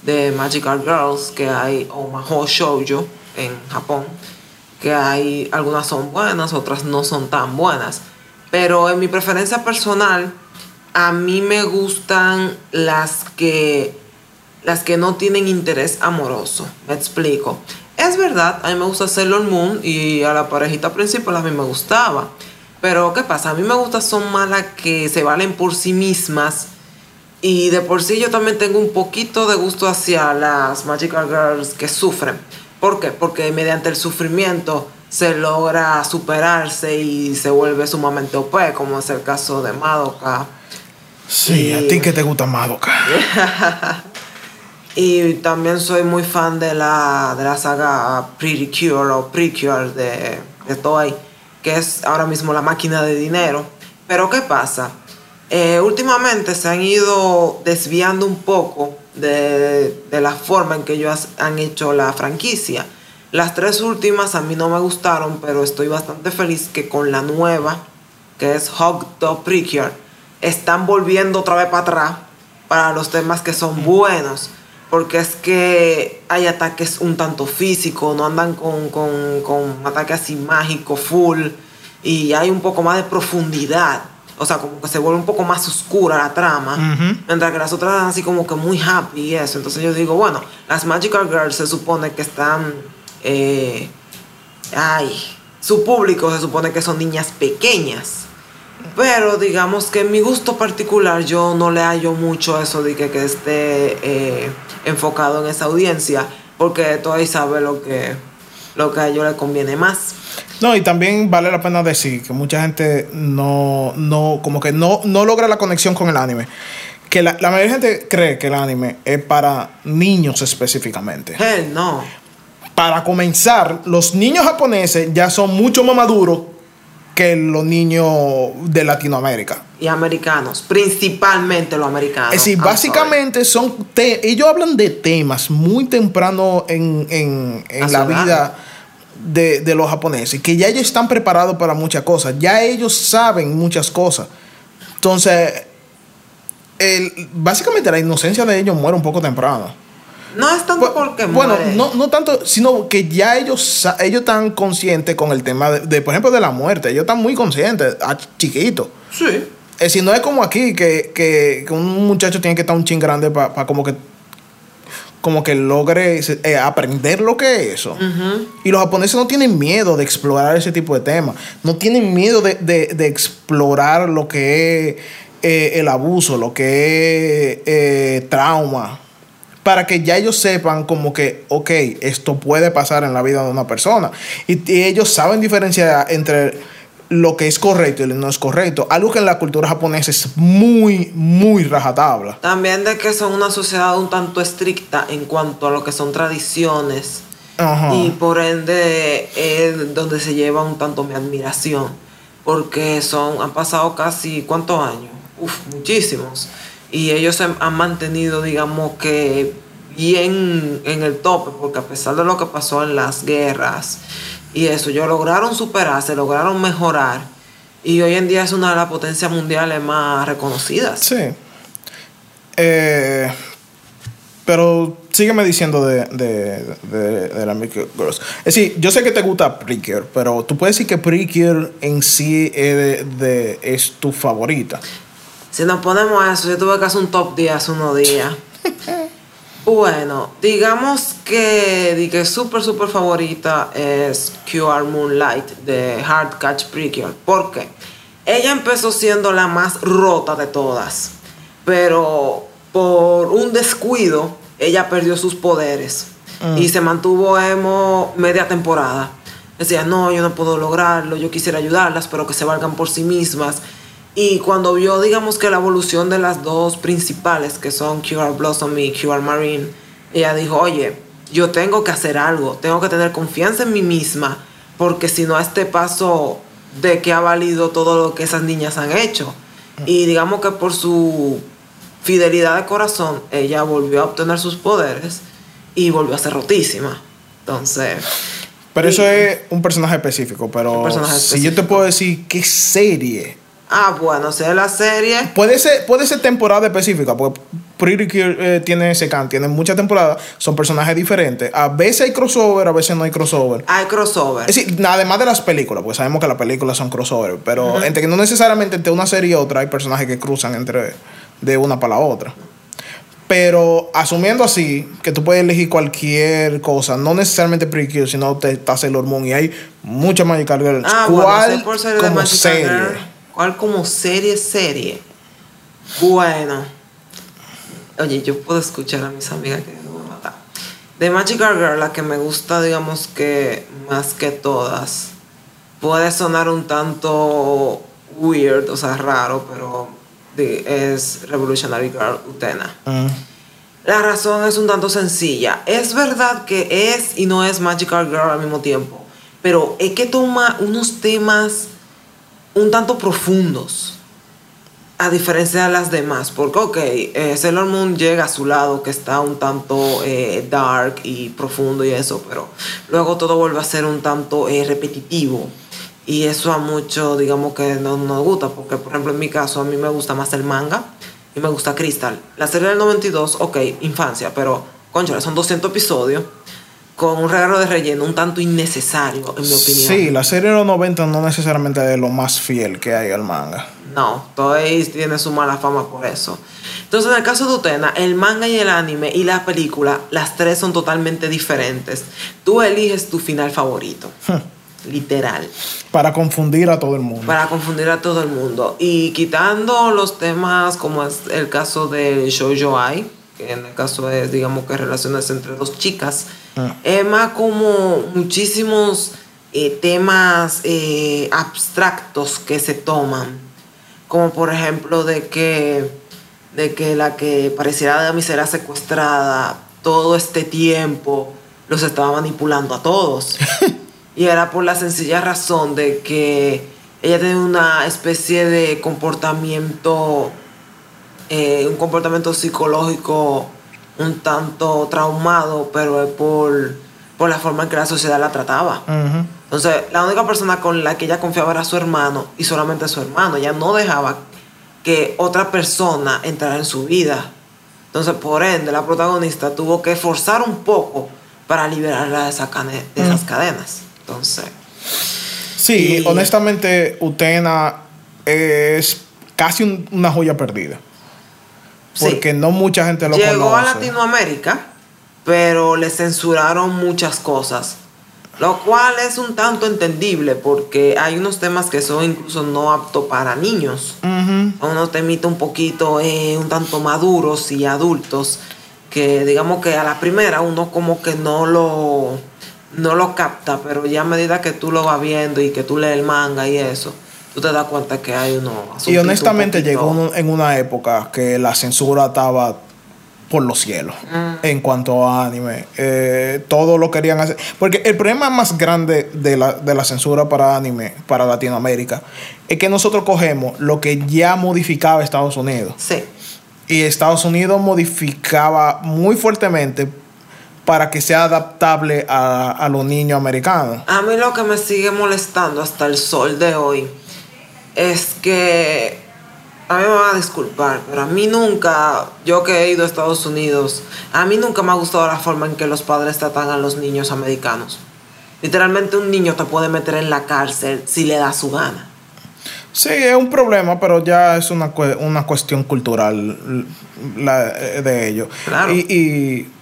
[SPEAKER 2] de Magical Girls que hay, o Mahou Shoujo en Japón, que hay algunas son buenas, otras no son tan buenas. Pero en mi preferencia personal, a mí me gustan las que las que no tienen interés amoroso. Me explico. Es verdad, a mí me gusta Sailor Moon y a la parejita principal a mí me gustaba. Pero ¿qué pasa? A mí me gustan son más las que se valen por sí mismas. Y de por sí yo también tengo un poquito de gusto hacia las Magical Girls que sufren. ¿Por qué? Porque mediante el sufrimiento se logra superarse y se vuelve sumamente OP, como es el caso de Madoka.
[SPEAKER 1] Sí, a ti que te gusta Madoka.
[SPEAKER 2] Y también soy muy fan de la, de la saga Pretty Cure o Precure de, de Toei, que es ahora mismo la máquina de dinero. Pero ¿qué pasa? Eh, últimamente se han ido desviando un poco de, de la forma en que ellos han hecho la franquicia. Las tres últimas a mí no me gustaron, pero estoy bastante feliz que con la nueva, que es Hog the Precure, están volviendo otra vez para atrás para los temas que son buenos. Porque es que hay ataques un tanto físicos, no andan con, con, con ataques así mágicos, full. Y hay un poco más de profundidad. O sea, como que se vuelve un poco más oscura la trama. Mientras que las otras eran así como que muy happy y eso. Entonces yo digo, bueno, las Magical Girls se supone que están... eh, ay, su público se supone que son niñas pequeñas. Pero digamos que en mi gusto particular yo no le hallo mucho eso de que, que esté eh, enfocado en esa audiencia. Porque todo ahí sabe lo que, lo que a ellos les conviene más.
[SPEAKER 1] No, y también vale la pena decir que mucha gente no, no, como que no, no logra la conexión con el anime. Que la, la mayoría de gente cree que el anime es para niños específicamente.
[SPEAKER 2] Hell no.
[SPEAKER 1] Para comenzar, los niños japoneses ya son mucho más maduros que los niños de Latinoamérica.
[SPEAKER 2] Y americanos, principalmente los americanos.
[SPEAKER 1] Es decir,
[SPEAKER 2] I'm
[SPEAKER 1] básicamente son te- ellos hablan de temas muy temprano en, en- en la vida de, de los japoneses, que ya ellos están preparados para muchas cosas, ya ellos saben muchas cosas. Entonces, el- básicamente la inocencia de ellos muere un poco temprano.
[SPEAKER 2] No es tanto
[SPEAKER 1] Bu-
[SPEAKER 2] porque
[SPEAKER 1] bueno,
[SPEAKER 2] muere.
[SPEAKER 1] no, no tanto, sino que ya ellos, ellos están conscientes con el tema de, de, por ejemplo, de la muerte. Ellos están muy conscientes, a chiquitos.
[SPEAKER 2] Sí.
[SPEAKER 1] Es decir, no es como aquí que, que- que un muchacho tiene que estar un ching grande para como que como que logre eh, aprender lo que es eso. Y los japoneses no tienen miedo de explorar ese tipo de temas. No tienen miedo de, de- de explorar lo que es eh, el abuso, lo que es eh, trauma. Para que ya ellos sepan como que, ok, esto puede pasar en la vida de una persona. Y, y ellos saben diferenciar entre lo que es correcto y lo que no es correcto. Algo que en la cultura japonesa es muy, muy rajatabla.
[SPEAKER 2] También de que son una sociedad un tanto estricta en cuanto a lo que son tradiciones.
[SPEAKER 1] Ajá.
[SPEAKER 2] Y por ende es donde se lleva un tanto mi admiración. Porque son, han pasado casi, ¿cuántos años? Uf, muchísimos. Y ellos se han mantenido, digamos que, bien en el tope, porque a pesar de lo que pasó en las guerras y eso, ellos lograron superarse, lograron mejorar. Y hoy en día es una de las potencias mundiales más reconocidas.
[SPEAKER 1] Sí. Eh, pero sígueme diciendo de, de, de, la Mickey Girls. Es decir, yo sé que te gusta Precure, pero tú puedes decir que Precure en sí es, de, es tu favorita.
[SPEAKER 2] Si nos ponemos a eso, yo tuve que hacer un top 10 hace unos días. bueno, digamos que, que súper, súper favorita es QR Moonlight de Hard Catch Precure. ¿Por qué? Ella empezó siendo la más rota de todas, pero por un descuido, ella perdió sus poderes y se mantuvo emo media temporada. Decía, no, yo no puedo lograrlo, yo quisiera ayudarlas, pero que se valgan por sí mismas. Y cuando vio, digamos que la evolución de las dos principales, que son QR Blossom y QR Marine, ella dijo, oye, yo tengo que hacer algo, tengo que tener confianza en mí misma, porque si no a este paso de que ha valido todo lo que esas niñas han hecho. Y digamos que por su fidelidad de corazón, ella volvió a obtener sus poderes y volvió a ser rotísima. Entonces...
[SPEAKER 1] Pero eso es un personaje específico, pero
[SPEAKER 2] personaje
[SPEAKER 1] si yo te puedo decir qué serie
[SPEAKER 2] Ah, bueno, si es la serie.
[SPEAKER 1] Puede ser, puede ser temporada específica, porque Pretty Cure eh, tiene ese can, tiene muchas temporadas, son personajes diferentes. A veces hay crossover, a veces no hay crossover.
[SPEAKER 2] Hay crossover.
[SPEAKER 1] Es decir, además de las películas, pues sabemos que las películas son crossover, pero entre que no necesariamente entre una serie y otra hay personajes que cruzan entre de una para la otra. Pero asumiendo así, que tú puedes elegir cualquier cosa, no necesariamente Pretty Cure, sino te está Sailor Moon y hay muchas Magical Girls.
[SPEAKER 2] Ah,
[SPEAKER 1] ¿Cuál
[SPEAKER 2] bueno, por serie de
[SPEAKER 1] como
[SPEAKER 2] Magical
[SPEAKER 1] serie?
[SPEAKER 2] Girl. ¿Cuál como serie, serie? Bueno. Oye, yo puedo escuchar a mis amigas que me matar. De Magical Girl, la que me gusta, digamos que más que todas, puede sonar un tanto weird, o sea, raro, pero es Revolutionary Girl Utena.
[SPEAKER 1] Mm.
[SPEAKER 2] La razón es un tanto sencilla. Es verdad que es y no es Magical Girl al mismo tiempo, pero es que toma unos temas un tanto profundos, a diferencia de las demás. Porque, ok, eh, Sailor Moon llega a su lado, que está un tanto eh, dark y profundo y eso, pero luego todo vuelve a ser un tanto eh, repetitivo. Y eso a muchos, digamos que no nos gusta, porque por ejemplo en mi caso a mí me gusta más el manga y me gusta Crystal. La serie del 92, ok, infancia, pero concha, son 200 episodios con un regalo de relleno un tanto innecesario, en mi opinión.
[SPEAKER 1] Sí, la serie de los 90 no necesariamente es lo más fiel que hay al manga.
[SPEAKER 2] No, Toei tiene su mala fama por eso. Entonces, en el caso de Utena, el manga y el anime y la película, las tres son totalmente diferentes. Tú eliges tu final favorito. Literal.
[SPEAKER 1] Para confundir a todo el mundo.
[SPEAKER 2] Para confundir a todo el mundo. Y quitando los temas como es el caso de Shoujo Ai, que en el caso es, digamos que relaciones entre dos chicas,
[SPEAKER 1] Ah.
[SPEAKER 2] es más como muchísimos eh, temas eh, abstractos que se toman. Como por ejemplo de que, de que la que pareciera de será secuestrada todo este tiempo los estaba manipulando a todos. y era por la sencilla razón de que ella tiene una especie de comportamiento, eh, un comportamiento psicológico un tanto traumado, pero es por, por la forma en que la sociedad la trataba. Entonces, la única persona con la que ella confiaba era su hermano y solamente su hermano. Ella no dejaba que otra persona entrara en su vida. Entonces, por ende, la protagonista tuvo que forzar un poco para liberarla de, esa cane- de esas cadenas. Entonces,
[SPEAKER 1] Sí,
[SPEAKER 2] Y-
[SPEAKER 1] honestamente, Utena es casi un- una joya perdida.
[SPEAKER 2] Sí.
[SPEAKER 1] Porque no mucha gente lo
[SPEAKER 2] llegó
[SPEAKER 1] conoce.
[SPEAKER 2] a Latinoamérica, pero le censuraron muchas cosas. Lo cual es un tanto entendible porque hay unos temas que son incluso no aptos para niños.
[SPEAKER 1] Ujú.
[SPEAKER 2] Son unos temitas un poquito, eh, un tanto maduros y adultos, que digamos que a la primera uno como que no lo, no lo capta, pero ya a medida que tú lo vas viendo y que tú lees el manga y eso, tú te das cuenta que hay uno...
[SPEAKER 1] Y
[SPEAKER 2] un
[SPEAKER 1] honestamente llegó en una época que la censura estaba por los cielos
[SPEAKER 2] Mm.
[SPEAKER 1] en cuanto a anime. Eh, todo lo querían hacer. Porque el problema más grande de la, de la censura para anime, para Latinoamérica, es que nosotros cogemos lo que ya modificaba Estados Unidos.
[SPEAKER 2] Sí.
[SPEAKER 1] Y Estados Unidos modificaba muy fuertemente para que sea adaptable a, a los niños americanos.
[SPEAKER 2] A mí lo que me sigue molestando hasta el sol de hoy es que a mí me van a disculpar, pero a mí nunca, yo que he ido a Estados Unidos, a mí nunca me ha gustado la forma en que los padres tratan a los niños americanos. Literalmente un niño te puede meter en la cárcel si le da su gana.
[SPEAKER 1] Sí, es un problema, pero ya es una, una cuestión cultural la- de ellos.
[SPEAKER 2] Claro.
[SPEAKER 1] Y, y,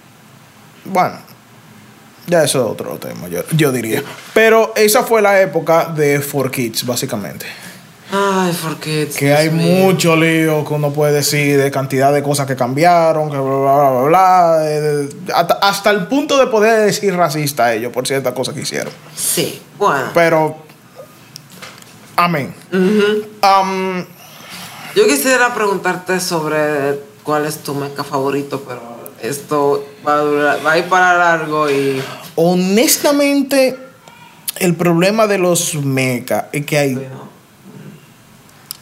[SPEAKER 1] bueno, ya eso es otro tema, yo, yo diría. Pero esa fue la época de 4Kids, básicamente.
[SPEAKER 2] Ay, porque...
[SPEAKER 1] Que hay mucho lío que uno puede decir de cantidad de cosas que cambiaron, que bla, bla, bla, bla, bla, eh, hasta, hasta el punto de poder decir racista a ellos por ciertas cosas que hicieron.
[SPEAKER 2] Sí, bueno.
[SPEAKER 1] Pero, amén.
[SPEAKER 2] Yo quisiera preguntarte sobre cuál es tu meca favorito, pero esto va a, durar- va a ir para largo y...
[SPEAKER 1] honestamente, el problema de los mecha es que hay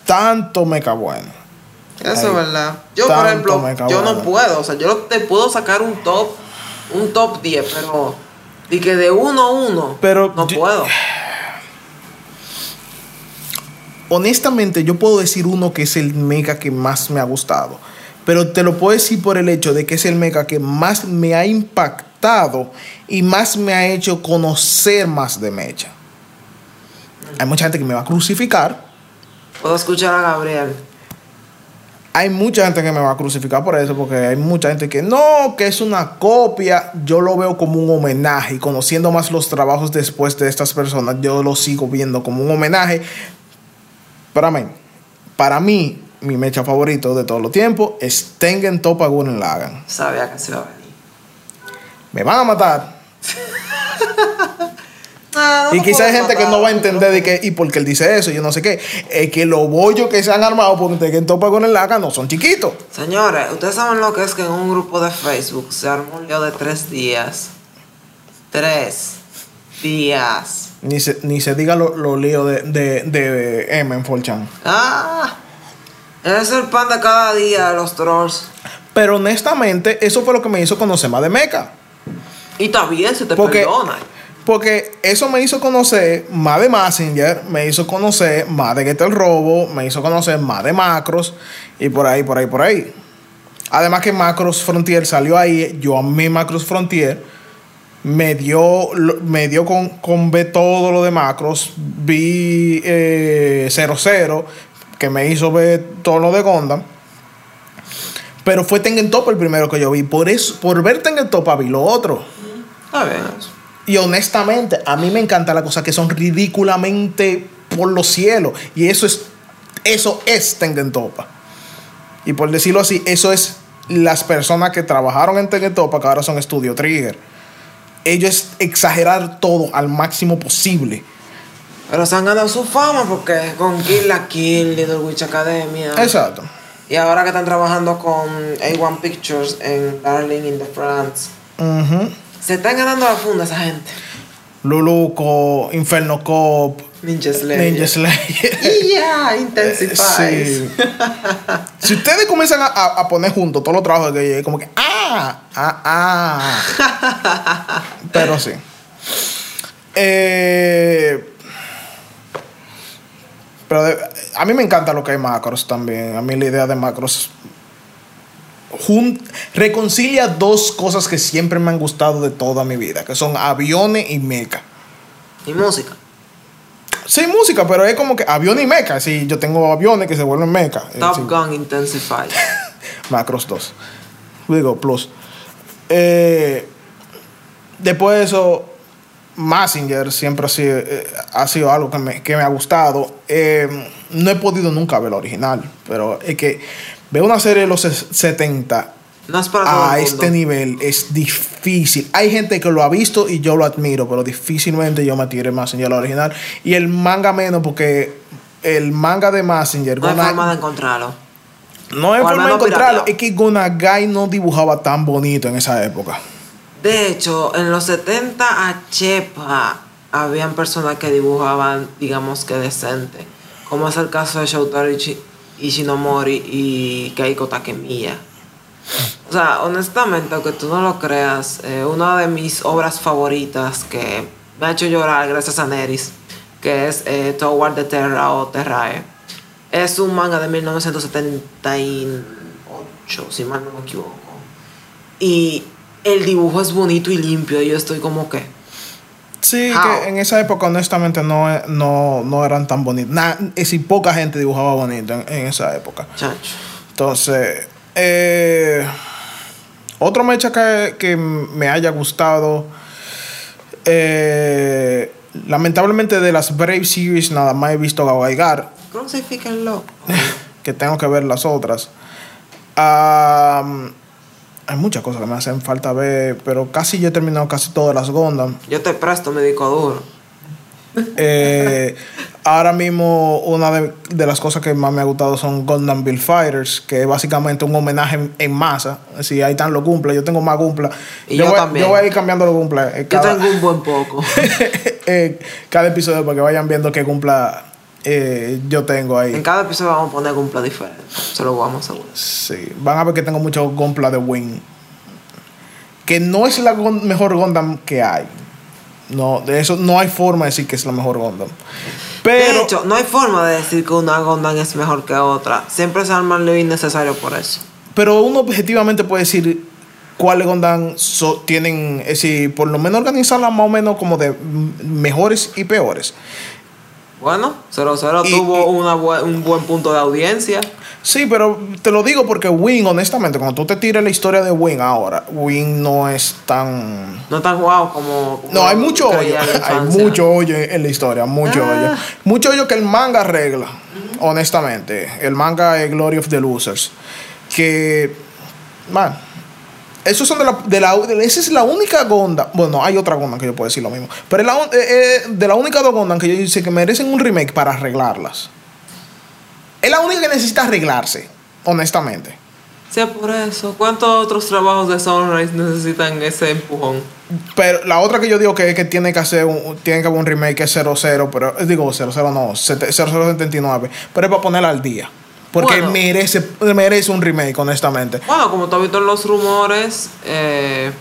[SPEAKER 1] tanto mecha bueno.
[SPEAKER 2] Eso es verdad. Yo, por ejemplo,
[SPEAKER 1] meca
[SPEAKER 2] yo no puedo. O sea, yo te puedo sacar un top, un top 10, pero... Y que de uno a uno,
[SPEAKER 1] Pero
[SPEAKER 2] no
[SPEAKER 1] yo-
[SPEAKER 2] puedo.
[SPEAKER 1] Honestamente, yo puedo decir uno que es el mecha que más me ha gustado. Pero te lo puedo decir por el hecho de que es el mecha que más me ha impactado y más me ha hecho conocer más de mecha. Hay mucha gente que me va a crucificar.
[SPEAKER 2] Puedo escuchar a Gabriel.
[SPEAKER 1] Hay mucha gente que me va a crucificar por eso, porque hay mucha gente que no, que es una copia. Yo lo veo como un homenaje. Y conociendo más los trabajos después de estas personas, yo lo sigo viendo como un homenaje. Para mí, para mí, mi mecha favorito de todos los tiempos es Tengen Toppa Gurren Lagann.
[SPEAKER 2] Sabía que se iba a venir.
[SPEAKER 1] Me van a matar.
[SPEAKER 2] Ah, no
[SPEAKER 1] y quizá hay gente que no va a entender de que, y porque él dice eso, yo no sé qué. Es que los bollos que se han armado por Tengen Toppa Gurren Lagann no son chiquitos.
[SPEAKER 2] Señores, ustedes saben lo que es que en un grupo de Facebook se armó un lío de tres días. Tres días.
[SPEAKER 1] Ni se, ni se diga los lo líos de, de, de M en 4chan.
[SPEAKER 2] Ah, es el pan de cada día de los trolls.
[SPEAKER 1] Pero honestamente, eso fue lo que me hizo conocer más de Mecha.
[SPEAKER 2] Y está bien, se te
[SPEAKER 1] Porque-
[SPEAKER 2] perdona.
[SPEAKER 1] Porque eso me hizo conocer más de Messenger, me hizo conocer más de Get el Robo, me hizo conocer más de Macros y por ahí, por ahí, por ahí. Además que Macros Frontier salió ahí, yo amé Macros Frontier, me dio, me dio con, con ver todo lo de Macros, vi eh, 00, que me hizo ver todo lo de Gondam. Pero fue Tengen Top el primero que yo vi. Por eso, por ver Tengen Top vi lo otro.
[SPEAKER 2] Bien eso.
[SPEAKER 1] Y honestamente, a mí me encanta las cosas que son ridículamente por los cielos. Y eso es, eso es Tengen Toppa. Y por decirlo así, eso es las personas que trabajaron en Tengen Toppa, que ahora son Studio Trigger. Ellos exagerar todo al máximo posible.
[SPEAKER 2] Pero se han ganado su fama porque con Kill la Kill, Little Witch Academia.
[SPEAKER 1] Exacto.
[SPEAKER 2] Y ahora que están trabajando con A1 Pictures en Darling in the France. Se están ganando la funda esa gente.
[SPEAKER 1] Luluco, Inferno Cop,
[SPEAKER 2] Ninja Slayer.
[SPEAKER 1] Ninja Slayer.
[SPEAKER 2] Y ya, Intensifies.
[SPEAKER 1] Sí. si ustedes comienzan a, a- poner juntos todos los trabajos que como que ah, ah, ah. Pero sí. Eh, pero de- a mí me encanta lo que hay macros también. A mí la idea de macros reconcilia dos cosas que siempre me han gustado de toda mi vida, que son aviones y meca.
[SPEAKER 2] Y música.
[SPEAKER 1] Sí, música, pero es como que avión y meca. Sí, yo tengo aviones que se vuelven meca. Eh,
[SPEAKER 2] Top
[SPEAKER 1] sí.
[SPEAKER 2] Gun Intensifies.
[SPEAKER 1] Macros 2. Digo, plus. Eh, después de eso, Messenger siempre ha sido, eh, ha sido algo que me, que me ha gustado. Eh, no he podido nunca ver la original, pero es que ver una serie de los ses- 70
[SPEAKER 2] No es para todo
[SPEAKER 1] a
[SPEAKER 2] el mundo.
[SPEAKER 1] este nivel es difícil. Hay gente que lo ha visto y yo lo admiro, pero difícilmente yo me tire Messenger a la original. Y el manga menos, porque el manga de Messenger.
[SPEAKER 2] No hay
[SPEAKER 1] Gona-
[SPEAKER 2] forma de encontrarlo.
[SPEAKER 1] no hay
[SPEAKER 2] O al
[SPEAKER 1] forma de encontrarlo.
[SPEAKER 2] pirateado.
[SPEAKER 1] Es que Gonagai no dibujaba tan bonito en esa época.
[SPEAKER 2] De hecho, en los 70 a Chepa habían personas que dibujaban, digamos que decente. Como es el caso de Shotaro Ichi- Ishinomori y Keiko Takemiya. O sea, honestamente, aunque tú no lo creas, eh, una de mis obras favoritas que me ha hecho llorar gracias a Neris, que es eh, Toward the Terra o Terrae, es un manga de 1978, si mal no me equivoco. Y el dibujo es bonito y limpio, y yo estoy como que...
[SPEAKER 1] Sí,
[SPEAKER 2] How?
[SPEAKER 1] que en esa época honestamente no, no, no eran tan bonitos. Na- es decir, poca gente dibujaba bonito en, en esa época.
[SPEAKER 2] Chacho.
[SPEAKER 1] Entonces, eh, otro mecha que, que me haya gustado. eh, lamentablemente de las Brave Series nada más he visto Gawaigar,
[SPEAKER 2] Crucifíquenlo.
[SPEAKER 1] que tengo que ver las otras. Am, hay muchas cosas que me hacen falta ver, pero casi yo he terminado casi todas las Gundam.
[SPEAKER 2] Yo te presto duro.
[SPEAKER 1] Eh, ahora mismo una de, de las cosas que más me ha gustado son Gundam Build Fighters, que es básicamente un homenaje en, en masa. Si ahí están los cumples, yo tengo más cumples.
[SPEAKER 2] Y yo
[SPEAKER 1] voy,
[SPEAKER 2] también.
[SPEAKER 1] yo voy a ir cambiando los cumples. eh,
[SPEAKER 2] Yo tengo un buen poco.
[SPEAKER 1] eh, cada episodio para que vayan viendo qué cumpla eh, yo tengo ahí.
[SPEAKER 2] En cada episodio vamos a poner cumple diferente. Se lo vamos a asegurar.
[SPEAKER 1] Sí, van a ver que tengo muchos Gunpla de Wing. Que no es la gon- mejor Gundam que hay. No, de eso no hay forma de decir que es la mejor Gundam. Pero,
[SPEAKER 2] de hecho, no hay forma de decir que una Gundam es mejor que otra. Siempre se arma lo innecesario por eso.
[SPEAKER 1] pero uno objetivamente puede decir cuáles Gundam so- tienen, es decir, por lo menos organizarlas más o menos como de mejores y peores.
[SPEAKER 2] Bueno, 0-0
[SPEAKER 1] Y-
[SPEAKER 2] tuvo una bu- un buen punto de audiencia.
[SPEAKER 1] Sí, pero te lo digo porque Wing, honestamente, cuando tú te tires la historia de Wing ahora, Wing no es tan
[SPEAKER 2] No tan guau como. como
[SPEAKER 1] No, hay mucho hoyo. Hay mucho hoyo en la historia, mucho
[SPEAKER 2] Ah.
[SPEAKER 1] hoyo. Mucho hoyo que el manga arregla, honestamente. El manga es Glory of the Losers. Que, man, esos son de la, de la, de- esa es la única Gonda. Bueno, hay otra Gonda que yo puedo decir lo mismo. Pero es la, eh, eh, de la única dos Gondam que yo dice que merecen un remake para arreglarlas. Es la única que necesita arreglarse, honestamente.
[SPEAKER 2] Sea por eso. ¿Cuántos otros trabajos de Sunrise necesitan ese empujón?
[SPEAKER 1] Pero la otra que yo digo que, que tiene que hacer un, tiene que haber un remake es 00, pero digo 00 no, sete- 0079, pero es para ponerla al día. Porque
[SPEAKER 2] Bueno.
[SPEAKER 1] merece, merece un remake, honestamente.
[SPEAKER 2] Bueno, como tú has visto en los rumores, eh,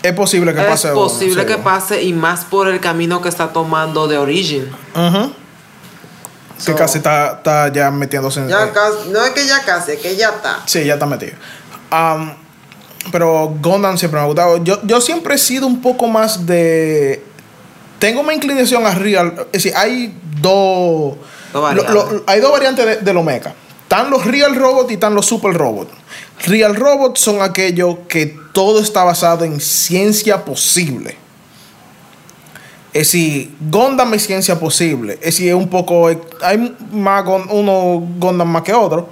[SPEAKER 1] Es posible que
[SPEAKER 2] es
[SPEAKER 1] pase uno,
[SPEAKER 2] posible que pase y más por el camino que está tomando de Origin.
[SPEAKER 1] Ujú. Que
[SPEAKER 2] So-
[SPEAKER 1] casi está, está ya metiéndose en.
[SPEAKER 2] Ya
[SPEAKER 1] eh,
[SPEAKER 2] casi, no es que ya casi, es que ya está.
[SPEAKER 1] Sí, ya está metido. Pero Gundam siempre me ha gustado. Yo, yo siempre he sido un poco más de. Tengo más inclinación a Real. Es decir, hay dos.
[SPEAKER 2] Dos variantes.
[SPEAKER 1] lo- lo- hay dos variantes de, de los mecha. Están los Real Robot y están los Super Robot. Real Robot son aquellos que todo está basado en ciencia posible. Es decir, Gundam es ciencia posible. Es decir, es un poco. Hay más uno Gundam más que otro.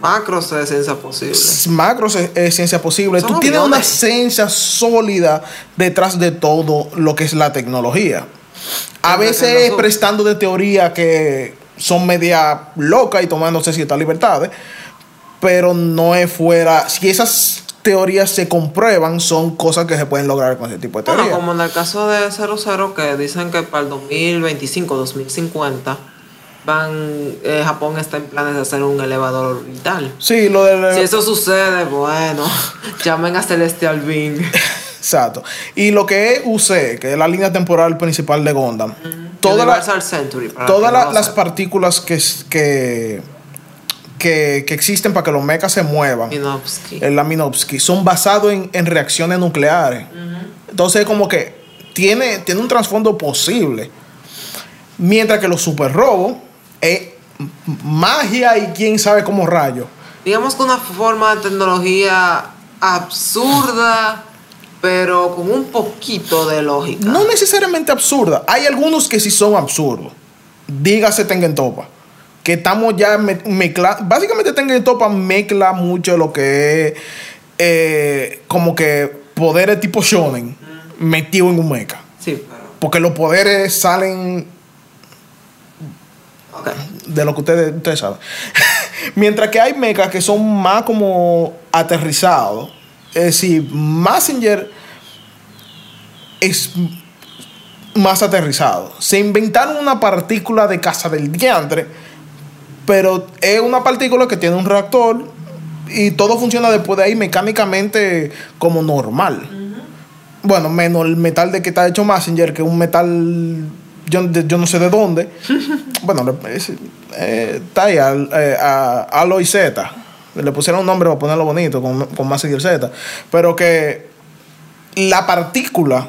[SPEAKER 2] Macros de ciencia posible.
[SPEAKER 1] Macros es, es ciencia posible. Tú tienes una ciencia sólida detrás de todo lo que es la tecnología. A veces prestando de teoría que son media locas y tomándose ciertas libertades, pero no es fuera. Si esas teorías se comprueban, son cosas que se pueden lograr con ese tipo de
[SPEAKER 2] Bueno,
[SPEAKER 1] teoría.
[SPEAKER 2] como en el caso de 00, que dicen que para el 2025, 2050, van, eh, Japón está en planes de hacer un elevador orbital.
[SPEAKER 1] Sí, lo del.
[SPEAKER 2] Si eso sucede, bueno, llamen a Celestial Being.
[SPEAKER 1] Exacto. Y lo que es UC, que es la línea temporal principal de todas
[SPEAKER 2] Century.
[SPEAKER 1] todas la- las partículas que, que, que, que existen para que los mechas se muevan,
[SPEAKER 2] Minovsky.
[SPEAKER 1] el Laminovsky, son basados en, en reacciones nucleares. Entonces, como que tiene, tiene un trasfondo posible. Mientras que los super robos es m- magia y quién sabe cómo rayo.
[SPEAKER 2] Digamos que una forma de tecnología absurda, pero con un poquito de lógica.
[SPEAKER 1] No necesariamente absurda. Hay algunos que sí son absurdos. Dígase Tengen Topa. Que estamos ya mezclando. Básicamente Tengen Topa mezcla mucho lo que es eh, como que poderes tipo shonen metido en un mecha.
[SPEAKER 2] Sí, pero.
[SPEAKER 1] Porque los poderes salen
[SPEAKER 2] Ok.
[SPEAKER 1] de lo que ustedes, ustedes saben. Mientras que hay mechas que son más como aterrizados. Es decir, Messenger es más aterrizado. Se inventaron una partícula de casa del diantre pero es una partícula que tiene un reactor y todo funciona después de ahí mecánicamente como normal. Bueno, menos el metal de que está hecho Messenger, que es un metal, yo, de- yo no sé de dónde. bueno, es- eh, está ahí, al- eh, a Alloy Z. Le pusieron un nombre para ponerlo bonito, con, con Messenger Z. Pero que la partícula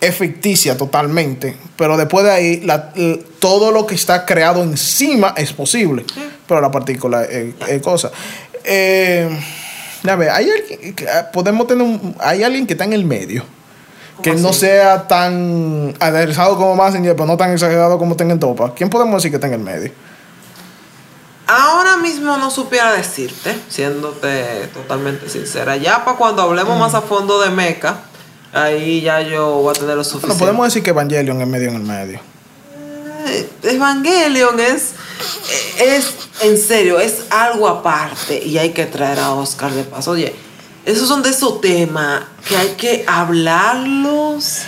[SPEAKER 1] es ficticia totalmente, pero después de ahí la- todo lo que está creado encima es posible, pero la partícula es, es cosa. Eh, a ver, hay alguien, ah, podemos tener un- hay alguien que está en el medio, que no sea tan aderezado como Messenger, pero no tan exagerado como tenga en Topa. ¿Quién podemos decir que está en el medio?
[SPEAKER 2] Ahora mismo no supiera decirte, siéndote totalmente sincera. Ya para cuando hablemos más a fondo de Mecha, ahí ya yo voy a tener lo
[SPEAKER 1] Bueno,
[SPEAKER 2] suficiente.
[SPEAKER 1] podemos decir que Evangelion es medio en el medio.
[SPEAKER 2] Eh, Evangelion es, es, en serio, es algo aparte y hay que traer a Oscar de paso. Oye, esos son de esos temas que hay que hablarlos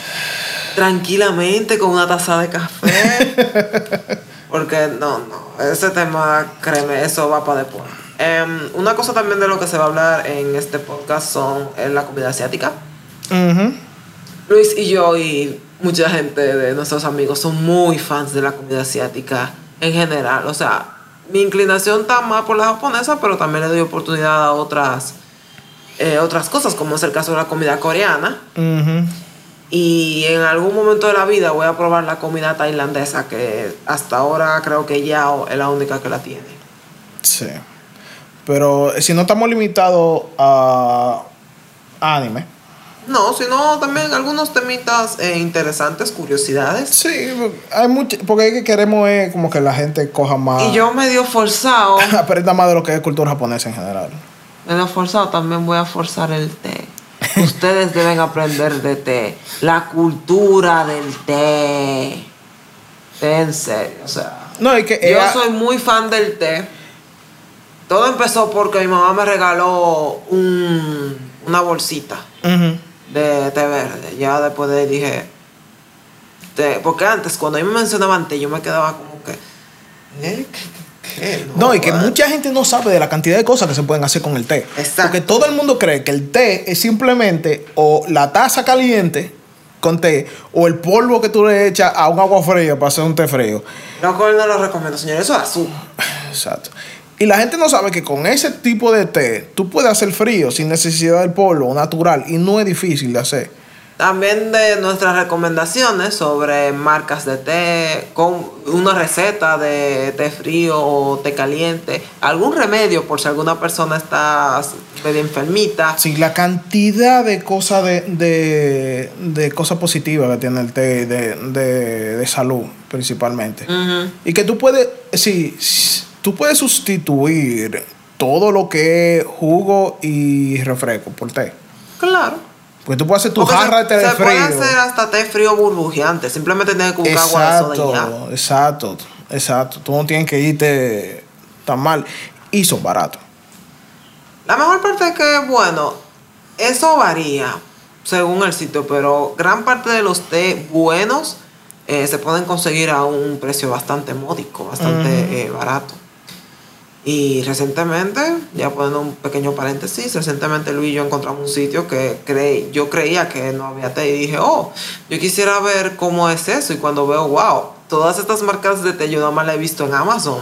[SPEAKER 2] tranquilamente con una taza de café. Porque no, no, ese tema, créeme, eso va para después. Em, una cosa también de lo que se va a hablar en este podcast son eh, la comida asiática. Luis y yo y mucha gente de nuestros amigos son muy fans de la comida asiática en general. O sea, mi inclinación está más por la japonesa, pero también le doy oportunidad a otras, eh, otras cosas, como es el caso de la comida coreana. Y en algún momento de la vida voy a probar la comida tailandesa, que hasta ahora creo que Yao es la única que la tiene.
[SPEAKER 1] Sí. Pero si no estamos limitados a anime.
[SPEAKER 2] No, sino también algunos temitas eh, interesantes, curiosidades.
[SPEAKER 1] Sí, hay mucho, porque es que queremos es como que la gente coja más,
[SPEAKER 2] Y yo medio forzado.
[SPEAKER 1] aprenda más de lo que es cultura japonesa en general.
[SPEAKER 2] Medio forzado, también voy a forzar el té. Ustedes deben aprender de té. La cultura del té. Té en serio, o sea.
[SPEAKER 1] No, es que
[SPEAKER 2] Yo soy muy fan del té. Todo empezó porque mi mamá me regaló un- una bolsita. De té verde. Ya después de ahí dije. té, porque antes, cuando a mí me mencionaban té, yo me quedaba como que. ¿eh? ¿Qué? qué?
[SPEAKER 1] No, y que
[SPEAKER 2] what?
[SPEAKER 1] mucha gente no sabe de la cantidad de cosas que se pueden hacer con el té.
[SPEAKER 2] Exacto.
[SPEAKER 1] Porque todo el mundo cree que el té es simplemente o la taza caliente con té o el polvo que tú le echas a un agua fría para hacer un té frío.
[SPEAKER 2] No, no lo recomiendo, señores. Eso es azúcar.
[SPEAKER 1] Exacto. Y la gente no sabe que con ese tipo de té tú puedes hacer frío sin necesidad del polvo natural y no es difícil de hacer.
[SPEAKER 2] También de nuestras recomendaciones sobre marcas de té, con una receta de té frío o té caliente, algún remedio por si alguna persona está medio enfermita.
[SPEAKER 1] Sí, la cantidad de cosas de, de, de cosas positivas que tiene el té de, de, de salud principalmente. Y que tú puedes, sí, tú puedes sustituir todo lo que es jugo y refresco por té.
[SPEAKER 2] Claro.
[SPEAKER 1] Porque tú puedes hacer tu
[SPEAKER 2] Porque
[SPEAKER 1] jarra de té
[SPEAKER 2] se,
[SPEAKER 1] de
[SPEAKER 2] se puede
[SPEAKER 1] frío.
[SPEAKER 2] hacer hasta té frío burbujeante. Simplemente tienes que buscar agua de soda y ya.
[SPEAKER 1] Exacto, exacto, exacto. Tú no tienes que irte tan mal. Y son baratos.
[SPEAKER 2] La mejor parte es que, bueno, eso varía según el sitio, pero gran parte de los té buenos eh, se pueden conseguir a un precio bastante módico, bastante eh, barato. Y recientemente, ya poniendo un pequeño paréntesis, recientemente Luis y yo encontramos un sitio que creí, yo creía que no había té y dije, oh, yo quisiera ver cómo es eso. Y cuando veo, wow, todas estas marcas de té yo nada más la he visto en Amazon.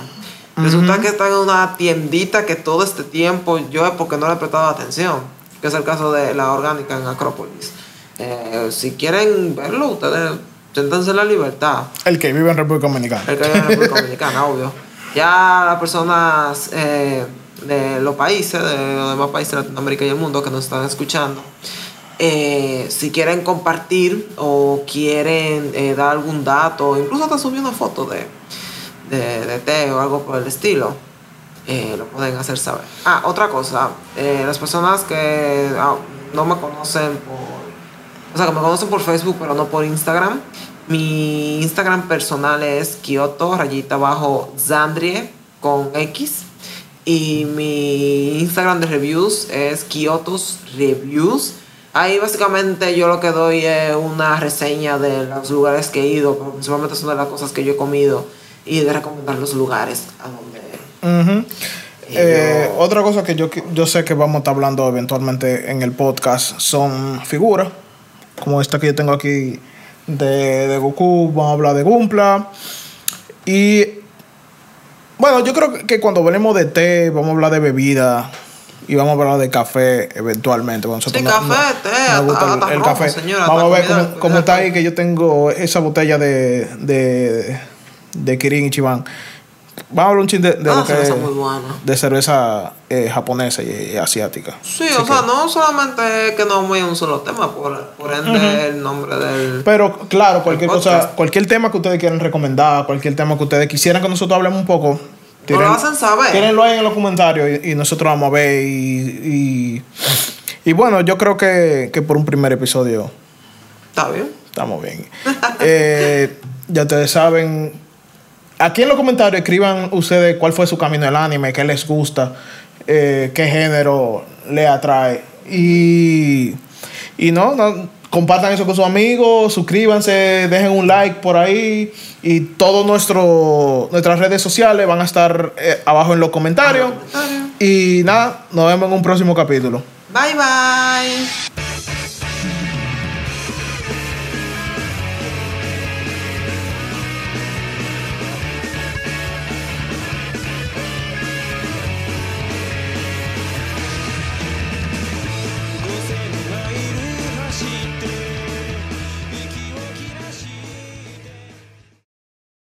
[SPEAKER 2] Resulta que están en una tiendita que todo este tiempo yo es porque no le he prestado atención, que es el caso de la orgánica en Acrópolis. Eh, si quieren verlo, ustedes siéntense en la libertad.
[SPEAKER 1] El que vive en República Dominicana.
[SPEAKER 2] El que vive en República Dominicana, obvio. Ya las personas eh, de los países, de los demás países de Latinoamérica y el mundo que nos están escuchando, eh, si quieren compartir o quieren eh, dar algún dato, incluso hasta subir una foto de, de, de té o algo por el estilo, eh, lo pueden hacer saber. Ah, otra cosa, eh, las personas que ah, no me conocen por o sea, que me conocen por Facebook, pero no por Instagram. Mi Instagram personal es Kyoto, rayita abajo, Zandrie, con X. Y mi Instagram de reviews es Kyotos Reviews. Ahí básicamente yo lo que doy es una reseña de los lugares que he ido, pero principalmente son de las cosas que yo he comido y de recomendar los lugares a donde
[SPEAKER 1] Ujú. Eh, otra cosa que yo, yo sé que vamos a estar hablando eventualmente en el podcast son figuras, como esta que yo tengo aquí de, de Goku, vamos a hablar de Gumpla. Y bueno, yo creo que cuando hablemos de té, vamos a hablar de bebida y vamos a hablar de café eventualmente. Cuando
[SPEAKER 2] Sí, café, té, hasta- hasta romo, señora,
[SPEAKER 1] vamos a ver
[SPEAKER 2] comida-
[SPEAKER 1] cómo, cómo está ahí que yo tengo esa botella de, de, de Kirin y Chiván. Vamos a hablar un chin de, de
[SPEAKER 2] Ah,
[SPEAKER 1] lo que
[SPEAKER 2] cerveza muy buena.
[SPEAKER 1] de cerveza eh, japonesa y, y asiática.
[SPEAKER 2] Sí,
[SPEAKER 1] Así
[SPEAKER 2] o sea, no solamente que no muy un solo tema, por, por ende el nombre del...
[SPEAKER 1] Pero claro, cualquier cosa, cualquier tema que ustedes quieran recomendar, cualquier tema que ustedes quisieran que nosotros hablemos un poco,
[SPEAKER 2] Nos lo hacen saber.
[SPEAKER 1] tírenlo ahí en los comentarios y, y nosotros vamos a ver. Y, y, y bueno, yo creo que, que por un primer episodio
[SPEAKER 2] Está bien.
[SPEAKER 1] estamos bien. Eh, ya ustedes saben. Aquí en los comentarios escriban ustedes cuál fue su camino del anime, qué les gusta, eh, qué género le atrae. Y, y no, no, compartan eso con sus amigos, suscríbanse, dejen un like por ahí. Y todas nuestras redes sociales van a estar eh, abajo en los comentarios.
[SPEAKER 2] Comentario.
[SPEAKER 1] Y nada, nos vemos en un próximo capítulo.
[SPEAKER 2] Bye bye.